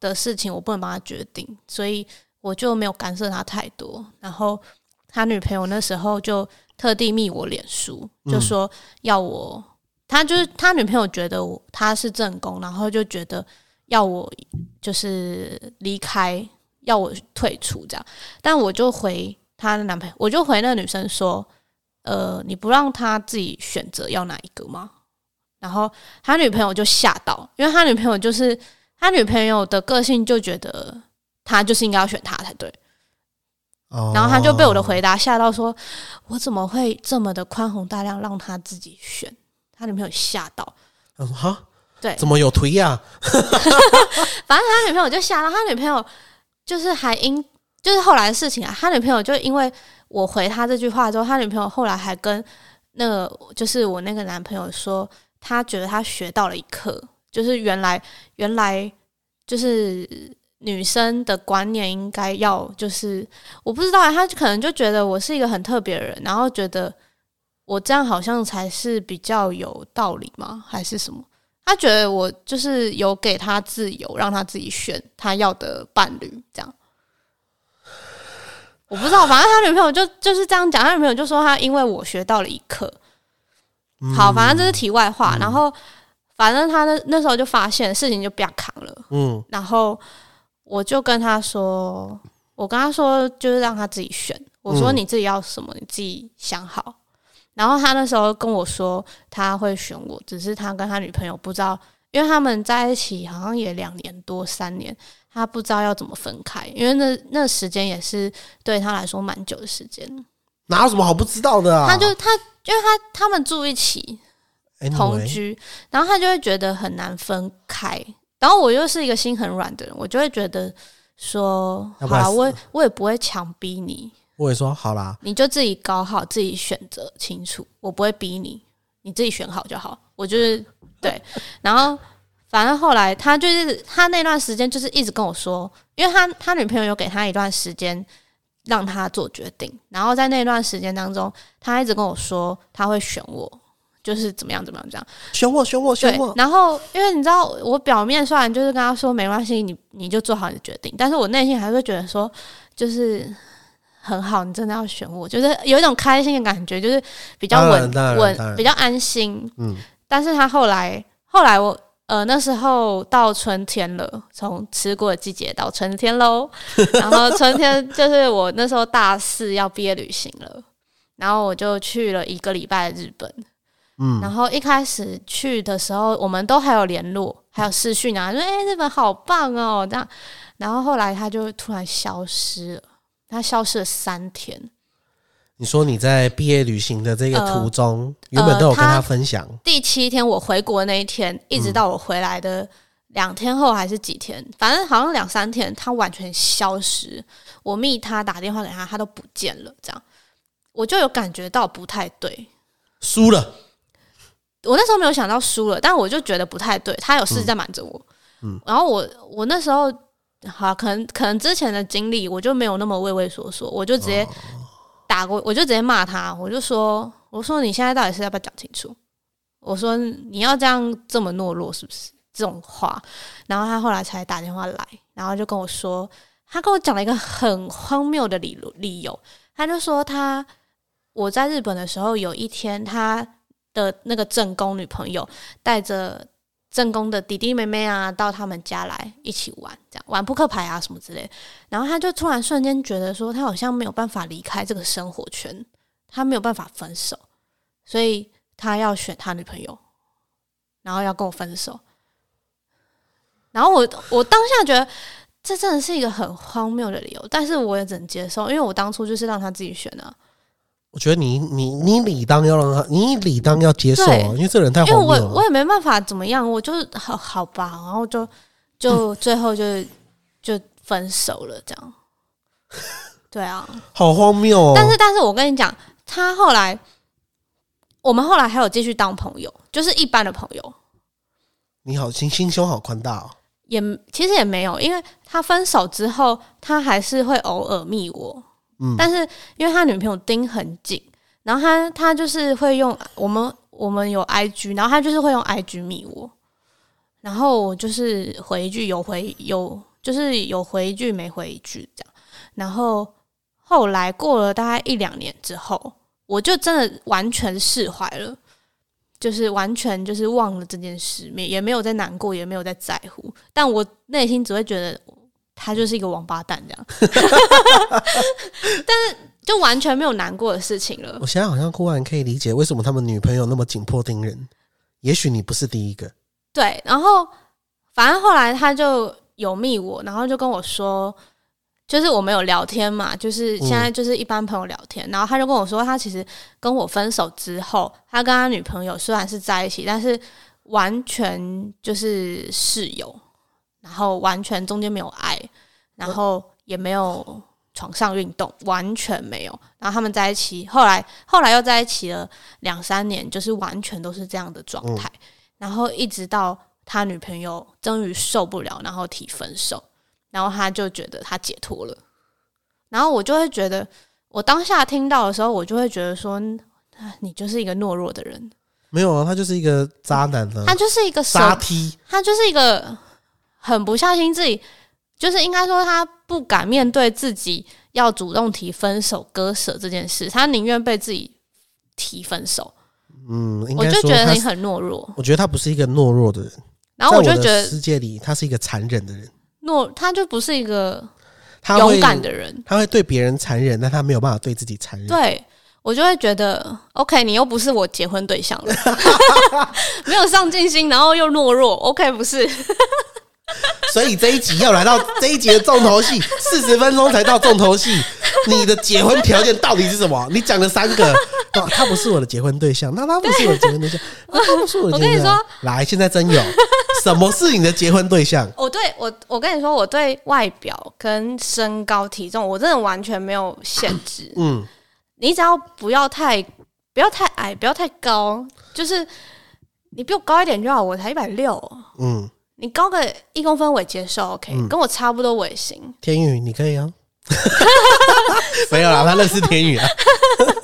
的事情，我不能帮他决定，所以我就没有干涉他太多。然后他女朋友那时候就特地密我脸书，就嗯说要我，他就是他女朋友觉得我他是正宫，然后就觉得要我就是离开，要我退出这样。但我就回她的男朋友，我就回那个女生说，呃，你不让他自己选择要哪一个吗？然后他女朋友就吓到，因为他女朋友就是他女朋友的个性就觉得他就是应该要选他才对，哦然后他就被我的回答吓到说，我怎么会这么的宽宏大量让他自己选？他女朋友吓到，他说哈，对，怎么有推呀？<laughs> 反正他女朋友就吓到，他女朋友就是还因就是后来的事情啊，他女朋友就因为我回他这句话之后，他女朋友后来还跟那个就是我那个男朋友说，他觉得他学到了一课，就是原来原来就是女生的观念应该要就是我不知道啊，他可能就觉得我是一个很特别的人，然后觉得我这样好像才是比较有道理吗？还是什么？他觉得我就是有给他自由，让他自己选他要的伴侣，这样。我不知道，反正他女朋友就就是这样讲，他女朋友就说他因为我学到了一课。好，反正这是题外话。然后，反正他那那时候就发现事情就不要扛了，嗯然后我就跟他说，我跟他说就是让他自己选，我说嗯你自己要什么，你自己想好。然后他那时候跟我说他会选我，只是他跟他女朋友不知道，因为他们在一起好像也两年多三年，他不知道要怎么分开，因为那那时间也是对他来说蛮久的时间。哪有什么好不知道的啊？他就他，因为他他们住一起，同居，然后他就会觉得很难分开。然后我又是一个心很软的人，我就会觉得说，好啦，我也我也不会强逼你，我也说好啦，你就自己搞好，自己选择清楚，我不会逼你，你自己选好就好。我就是对，然后反正后来他就是他那段时间就是一直跟我说，因为他他女朋友有给他一段时间让他做决定，然后在那段时间当中，他一直跟我说他会选我，就是怎么样怎么样这样。选我，选我，选我，。然后因为你知道，我表面虽然就是跟他说没关系，你你就做好你的决定，但是我内心还是会觉得说，就是很好，你真的要选我，就是有一种开心的感觉，就是比较稳稳，比较安心。嗯，但是他后来后来我呃那时候到春天了，从吃过的季节到春天喽，然后春天就是我那时候大四要毕业旅行了，然后我就去了一个礼拜日本。嗯然后一开始去的时候，我们都还有联络，还有视讯啊，说哎、诶日本好棒哦这样。然后后来他就突然消失了，他消失了三天。你说你在毕业旅行的这个呃途中，原本都有跟他他分享，第七天我回国那一天，一直到我回来的两天后还是几天，反正好像两三天，他完全消失。我密他打电话给他，他都不见了，这样我就有感觉到不太对。输了，我那时候没有想到输了，但我就觉得不太对，他有事在瞒着我。嗯然后我我那时候好，可能可能之前的经历，我就没有那么畏畏缩缩，我就直接打过，我就直接骂他，我就说，我说你现在到底是要不要讲清楚？我说你要这样这么懦弱是不是？这种话，然后他后来才打电话来，然后就跟我说，他跟我讲了一个很荒谬的理理由，他就说他我在日本的时候，有一天他的那个正宫女朋友带着正宫的弟弟妹妹啊到他们家来一起玩，这样玩扑克牌啊什么之类。然后他就突然瞬间觉得说，他好像没有办法离开这个生活圈，他没有办法分手，所以他要选他女朋友，然后要跟我分手。然后我我当下觉得这真的是一个很荒谬的理由，但是我也只能接受，因为我当初就是让他自己选的、我觉得你你你理当要让他，你理当要接受啊，因为这人太因为我荒谬了。我也没办法怎么样，我就是好好吧，然后就就 <laughs> 最后就就分手了，这样。<laughs> 对啊，好荒谬哦！但是但是我跟你讲，他后来我们后来还有继续当朋友，就是一般的朋友，你好心心胸好宽大哦。也其实也没有，因为他分手之后，他还是会偶尔密我，但是因为他女朋友盯很紧，然后他他就是会用我们我们有 IG，然后他就是会用 IG 密我，然后我就是回一句有回有就是有回一句没回一句这样，然后后来过了大概一两年之后，我就真的完全释怀了。就是完全就是忘了这件事，没也没有在难过，也没有在在乎，但我内心只会觉得他就是一个王八蛋这样，<laughs> 但是就完全没有难过的事情了我。现在好像忽然可以理解为什么他们女朋友那么紧迫盯人。也许你不是第一个，对，然后反正后来他就有密我，然后就跟我说，就是我们有聊天嘛，就是现在就是一般朋友聊天，然后他就跟我说，他其实跟我分手之后，他跟他女朋友虽然是在一起，但是完全就是室友，然后完全中间没有爱，然后也没有床上运动，完全没有。然后他们在一起，后来后来又在一起了两三年，就是完全都是这样的状态。然后一直到他女朋友终于受不了，然后提分手，然后他就觉得他解脱了。然后我就会觉得，我当下听到的时候，我就会觉得说，啊你就是一个懦弱的人，没有啊，他就是一个渣男呢、他就是一个舍渣踢。他就是一个很不相信自己，就是应该说他不敢面对自己要主动提分手、割舍这件事，他宁愿被自己提分手。嗯，应我就觉得你很懦弱，我觉得他不是一个懦弱的人，然后我就觉得世界里他是一个残忍的人，懦，他就不是一个勇敢的人。他会对别人残忍，但他没有办法对自己残忍。对我就会觉得，OK，你又不是我结婚对象了，<laughs> 没有上进心，然后又懦弱，OK，不是，<laughs> 所以这一集要来到这一集的重头戏，四十分钟才到重头戏。你的结婚条件到底是什么？你讲了三个，哦他不是我的结婚对象，那他不是我的结婚对象，那他不是我的结婚对象。我跟你说，来，现在真有，什么是你的结婚对象？<laughs> 我对我，我跟你说，我对外表跟身高体重，我真的完全没有限制。嗯，你只要不要太不要太矮，不要太高，就是你比我高一点就好。我才一百六，嗯，你高个一公分我也接受，OK，、嗯跟我差不多我也行。天宇，你可以啊。<laughs> 没有啦，他认识天宇啊。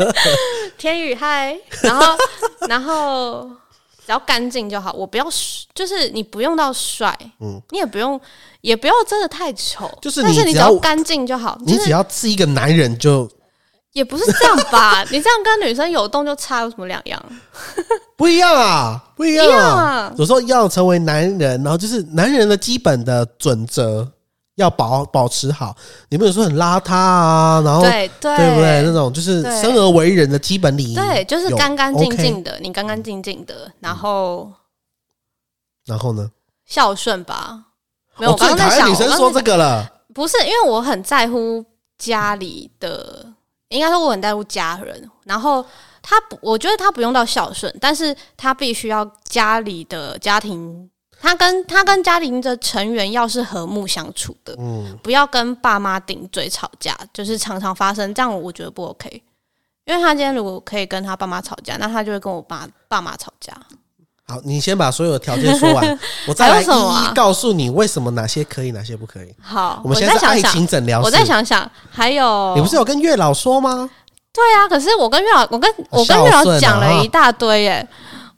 <laughs> 天宇嗨，然后 <laughs> 然后只要干净就好，我不要就是你不用到帅，嗯你也不用也不要真的太丑，就是但是你你只要要干净就好，就是你只要是一个男人就也不是这样吧？<laughs> 你这样跟女生有动就差有什么两样？<laughs> 不一样啊，不一样啊啊。有时候要成为男人，然后就是男人的基本的准则要保保持好。你不能说很邋遢啊，然后对对对不对？那种就是生而为人的基本礼仪，对，就是有干干净净的，你干干净净的，然后然后呢？孝顺吧。没有，我刚刚在想，女生说这个了。不是因为我很在乎家里的，应该说我很在乎家人。然后他不，我觉得他不用到孝顺，但是他必须要家里的家庭，他跟他跟家庭的成员要是和睦相处的，嗯，不要跟爸妈顶嘴吵架，就是常常发生，这样我觉得不 OK。因为他今天如果可以跟他爸妈吵架，那他就会跟我爸爸妈吵架。好，你先把所有的条件说完，<laughs> 我再告诉你为什么哪些可以，哪些不可以。好，我们现在是爱情诊疗室，我再想想，还有你不是有跟月老说吗？对啊，可是我跟月老，我跟我跟月老讲了一大堆耶。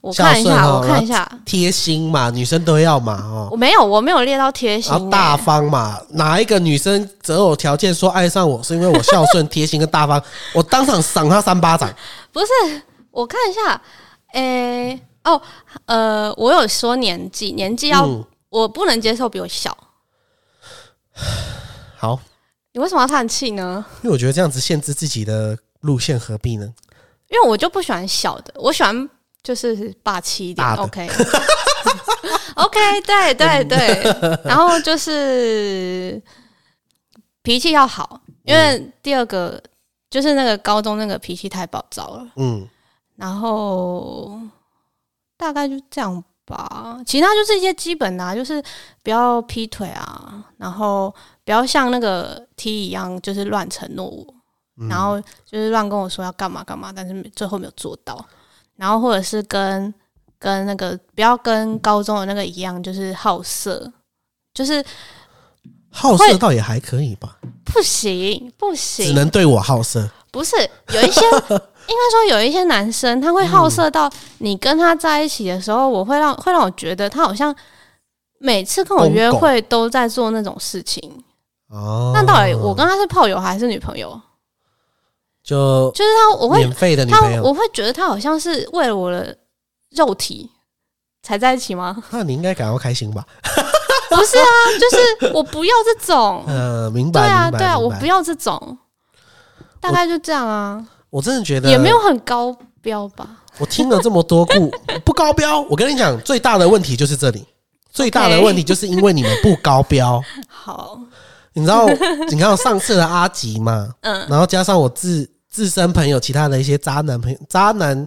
我看一下，哦我看一下，贴心嘛，女生都要嘛哦。我没有，我没有列到贴心大方嘛，哪一个女生择偶条件说爱上我是因为我孝顺、贴心跟大方，我当场赏她三巴掌。<laughs> 不是，我看一下，诶、呃，我有说年纪，年纪要、嗯我不能接受比我小。<sighs> 好，你为什么要叹气呢？因为我觉得这样子限制自己的路线，何必呢？因为我就不喜欢小的，我喜欢就是霸气一点大。的 OK <laughs> OK，对对对，然后就是脾气要好，因为第二个就是那个高中那个脾气太暴躁了，嗯，然后大概就这样吧。其他就是一些基本的、啊，就是不要劈腿啊，然后不要像那个 T 一样，就是乱承诺我。嗯然后就是乱跟我说要干嘛干嘛，但是最后没有做到。然后或者是跟跟那个不要跟高中的那个一样，就是好色，就是好色倒也还可以吧，不行不行只，能对我好色。不是有一些应该说有一些男生他会好色到你跟他在一起的时候，我会让会让我觉得他好像每次跟我约会都在做那种事情。哦，那到底我跟他是炮友还是女朋友？就就是他我会免费的女他朋友，我会觉得他好像是为了我的肉体才在一起吗？那你应该感到开心吧？<laughs> 不是啊，就是我不要这种。呃，<laughs> 明白，对啊，对啊，我不要这种。大概就这样啊，我真的觉得也没有很高标吧？我听了这么多故 <laughs> 不高标，我跟你讲，最大的问题就是这里，最大的问题就是因为你们不高标。好，你知道，你看我上次的阿吉嘛，<laughs> 嗯然后加上我自自身朋友其他的一些渣男朋友，渣男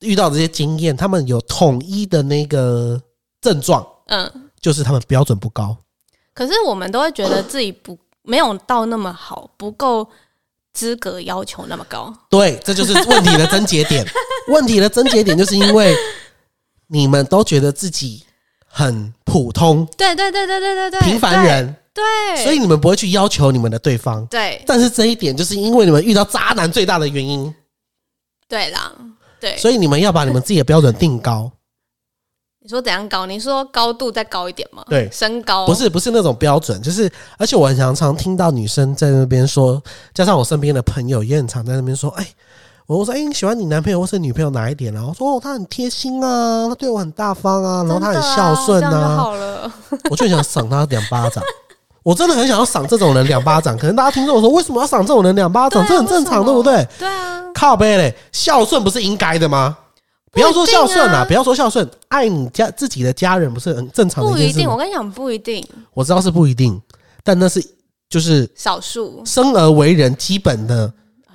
遇到这些经验，他们有统一的那个症状，嗯。就是他们标准不高。可是我们都会觉得自己不没有到那么好，不够资格要求那么高。对，这就是问题的症结点。<laughs> 问题的症结点就是因为你们都觉得自己很普通、对对对对对对对，平凡人，对，所以你们不会去要求你们的对方。对但是这一点就是因为你们遇到渣男最大的原因，对啦，对。所以你们要把你们自己的标准定高，你说怎样高？你说高度再高一点吗？对身高不是不是那种标准，就是而且我很常常听到女生在那边说，加上我身边的朋友也很常在那边说，哎。我说：“哎、你喜欢你男朋友或是女朋友哪一点啊？”我说：“哦，他很贴心啊，他对我很大方啊，然后他很孝顺啊。好了。我就想赏他两巴掌。我真的很想要赏这种人两巴掌。可能大家听众说，为什么要赏这种人两巴掌？啊这很正常，对不对？对啊，靠背嘞，孝顺不是应该的吗？不要说孝顺啊，不要说孝顺，爱你家自己的家人不是很正常的不一定。我？跟你讲，不一定，我知道是不一定，但那是就是少数。生而为人基本的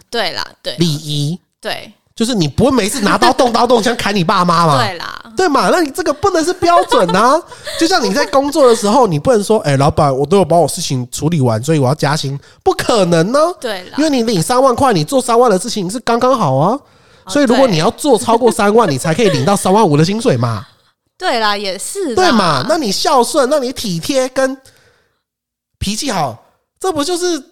对啦，对礼仪，对就是你不会每次拿刀动刀动枪砍你爸妈嘛？对啦，对嘛？那你这个不能是标准啊！<laughs> 就像你在工作的时候，你不能说：“哎、老板，我都有把我事情处理完，所以我要加薪。”不可能呢、对啦因，为你领三万块，你做三万的事情是刚刚好啊。哦所以如果你要做超过三万，你才可以领到三万五的薪水嘛，<laughs> 对啦，也是对嘛？那你孝顺，那你体贴跟脾气好，这不就是不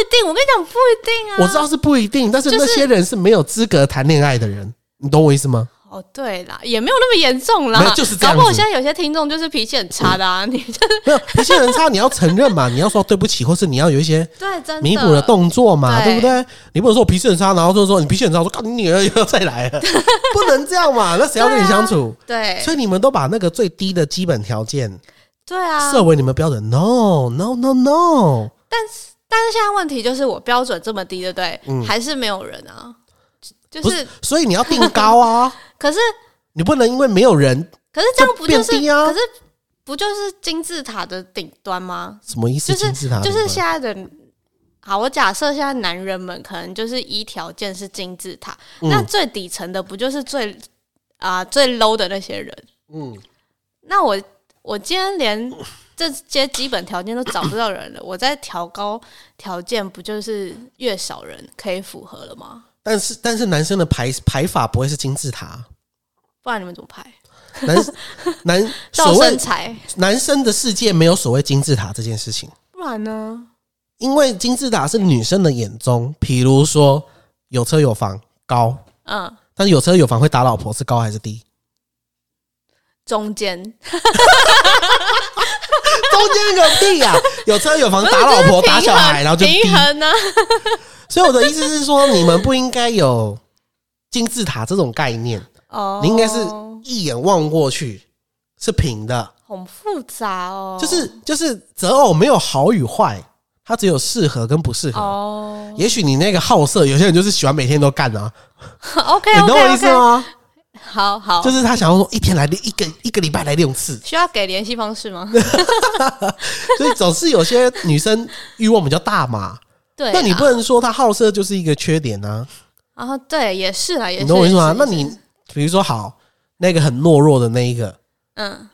一定。我跟你讲，不一定啊。我知道是不一定，但是那些人是没有资格谈恋爱的人，你懂我意思吗？哦，对啦，也没有那么严重啦。就是这样子。搞不好现在有些听众就是脾气很差的啊，<laughs> 你就是没有脾气很差，你要承认嘛，<laughs> 你要说对不起，或是你要有一些对真的。弥补的动作嘛，对。对不对？你不能说我脾气很差，然后就说你脾气很差，我说干你女儿又要再来了，<laughs> 不能这样嘛，那谁要跟你相处？对所以你们都把那个最低的基本条件对啊。设为你们标准，no no no no，但是但是现在问题就是我标准这么低，对不对？嗯。还是没有人啊。就是是，所以你要定高啊，可是你不能因为没有人可是这样不就是可是不就是金字塔的顶端吗？什么意思？就是金字塔就是现在的。好，我假设现在男人们可能就是一条件是金字塔，嗯那最底层的不就是最啊、最 low 的那些人？嗯，那我我今天连这些基本条件都找不到人了，我再调高条件，不就是越少人可以符合了吗？但是但是男生的排排法不会是金字塔，不然你们怎么拍？男男 <laughs> 所谓身材，男生的世界没有所谓金字塔这件事情。不然呢？因为金字塔是女生的眼中，比如说有车有房高，嗯，但是有车有房会打老婆是高还是低？中间中间个屁呀、有车有房打老婆打小孩，<laughs> 然后就低平。衡呢？所以我的意思是说，你们不应该有金字塔这种概念，哦，你应该是一眼望过去是平的，很复杂哦，就是就是择偶没有好与坏，它只有适合跟不适合。哦。也许你那个好色，有些人就是喜欢每天都干啊，，OK 你懂我意思吗？好好，就是他想要说一天来一个一个礼拜来六次，需要给联系方式吗？<laughs> 所以总是有些女生欲望比较大嘛。对啦，那你不能说她好色就是一个缺点啊，然后对，也是啊，也是，你懂我意思吗？那你比如说好，那个很懦弱的那一个，嗯。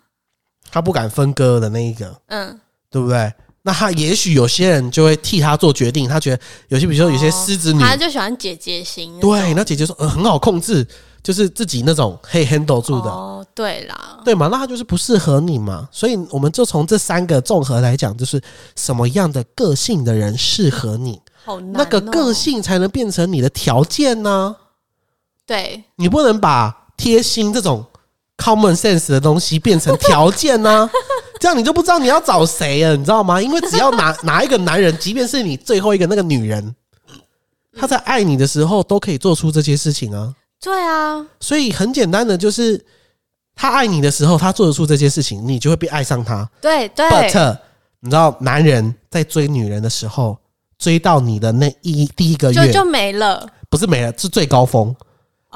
他不敢分割的那一个，嗯，对不对？那他也许有些人就会替他做决定，他觉得有些比如说有些狮子女，他就喜欢姐姐型，对，那姐姐说呃很好控制，就是自己那种可以 handle 住的，哦，对啦，对嘛？那他就是不适合你嘛，所以我们就从这三个综合来讲，就是什么样的个性的人适合你，好难、哦，那个个性才能变成你的条件呢、对，你不能把贴心这种 common sense 的东西变成条件呢、<laughs> 这样你就不知道你要找谁了，你知道吗？因为只要哪哪一个男人，即便是你最后一个那个女人，他在爱你的时候都可以做出这些事情啊。对啊，所以很简单的，就是他爱你的时候，他做得出这些事情，你就会被爱上他。对对 But 你知道，男人在追女人的时候，追到你的那一第一个月，就就没了，不是没了，是最高峰。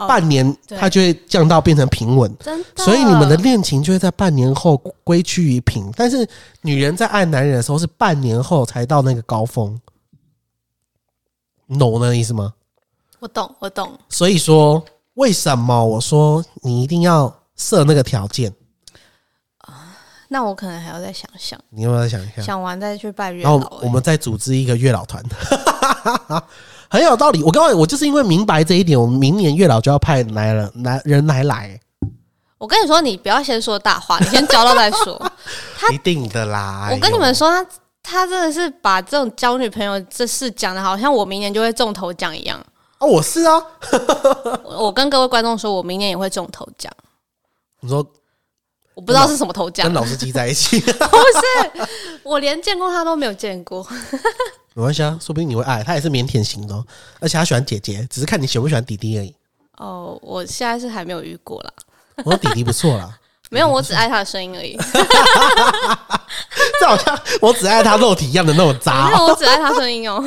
哦半年它就会降到变成平稳，所以你们的恋情就会在半年后归趋于平。但是女人在爱男人的时候是半年后才到那个高峰，你懂我那意思吗？我懂我懂，所以说，为什么我说你一定要设那个条件？那我可能还要再想想，你要不要再想一下？想完再去拜月然老、后我们再组织一个月老团，很有道理。我告诉你，我就是因为明白这一点，我们明年月老就要派来了，来人来来，我跟你说，你不要先说大话，你先交到再说。<laughs> 他一定的啦。我跟你们说，他他真的是把这种交女朋友这事讲的好像我明年就会中头奖一样。哦，我是啊。我 <laughs> 我跟各位观众说，我明年也会中头奖，你说我不知道是什么头奖跟，老司机在一起，<laughs> 不是，我连见过他都没有见过。没关系啊，说不定你会爱他，也是腼腆型的、哦，而且他喜欢姐姐，只是看你喜不喜欢弟弟而已。哦，我现在是还没有遇过啦，我说弟弟不错啦，<laughs> 没有，我只爱他的声音而已。<laughs> 这好像我只爱他肉体一样的那种渣 <laughs> 没。有，我只爱他声音哦。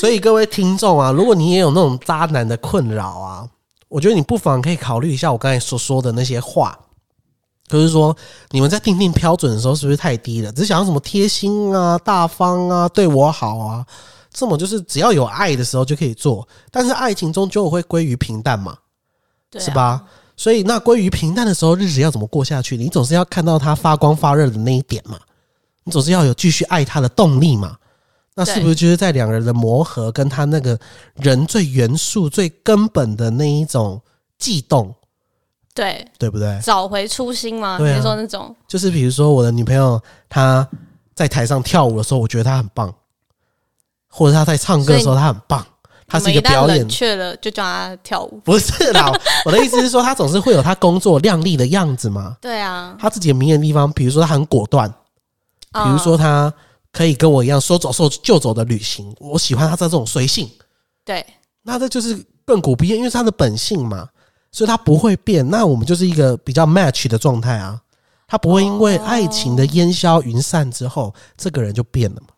所以各位听众啊，如果你也有那种渣男的困扰啊，我觉得你不妨可以考虑一下我刚才所说的那些话。就是说，你们在定定标准的时候，是不是太低了？只想要什么贴心啊、大方啊、对我好啊，这种就是只要有爱的时候就可以做，但是爱情终究会归于平淡嘛。是？吧？所以那归于平淡的时候，日子要怎么过下去？你总是要看到他发光发热的那一点嘛，你总是要有继续爱他的动力嘛。那是不是就是在两个人的磨合，跟他那个人最元素、最根本的那一种悸动，对，对不对？找回初心嘛。对啊。你说那种，就是比如说我的女朋友，她在台上跳舞的时候，我觉得她很棒，或者她在唱歌的时候，她很棒，她是一个你们旦表演冷却了，就叫她跳舞。不是啦，<laughs> 我的意思是说，她总是会有她工作亮丽的样子嘛。对啊，她自己的明眼地方，比如说她很果断，比如说嗯他可以跟我一样说走就走的旅行，我喜欢他这种随性。对，那这就是亘古不变，因为是他的本性嘛，所以他不会变。那我们就是一个比较 match 的状态啊，他不会因为爱情的烟消云散之后，这个人就变了嘛。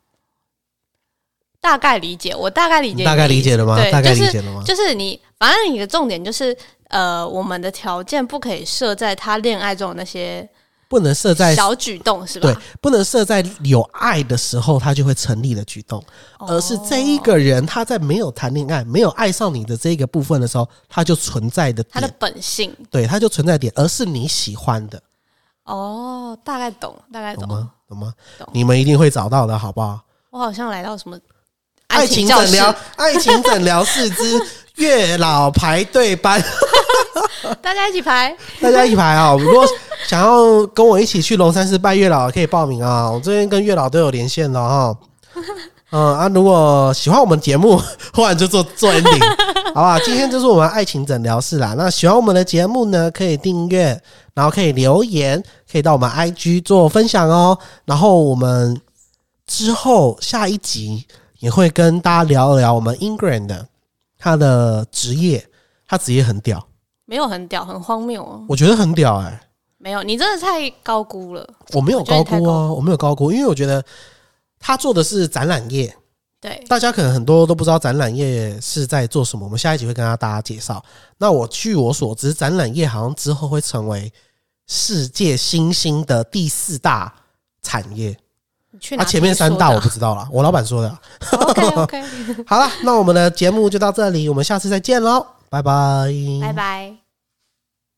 大概理解，我大概理解，大概理解了吗？对，大概理解了吗？就是你，反正你的重点就是，呃，我们的条件不可以设在他恋爱中的那些不能设在小举动，是吧？对，不能设在有爱的时候他就会成立的举动，哦而是这一个人他在没有谈恋爱、没有爱上你的这个部分的时候，他就存在的他的，本性。对，他就存在点，而是你喜欢的，哦，大概懂，大概懂。懂吗？懂吗懂？你们一定会找到的，好不好？我好像来到什么爱情诊疗，爱情诊疗室之月老排队班，<laughs> 大家一起排。大家一起排啊！如果想要跟我一起去龙山寺拜月老，可以报名啊！我这边跟月老都有连线了哈。嗯 <laughs> 啊，如果喜欢我们节目，<laughs> 忽然就做做 ending，好吧？今天就是我们爱情诊疗室啦。那喜欢我们的节目呢，可以订阅，然后可以留言，可以到我们 IG 做分享哦。然后我们之后下一集也会跟大家聊一聊我们 Ingrid 的他的职业，他职业很屌。没有很屌，很荒谬哦。我觉得很屌哎、没有，你真的太高估了。我没有高估啊，高我没有高估，因为我觉得他做的是展览业，对，大家可能很多都不知道展览业是在做什么。我们下一集会跟大家介绍。那我据我所知，展览业好像之后会成为世界新兴的第四大产业。啊，你去哪？前面三大我不知道了，我老板说的啊。OK OK，<laughs> 好了，那我们的节目就到这里，我们下次再见喽，拜拜，拜拜。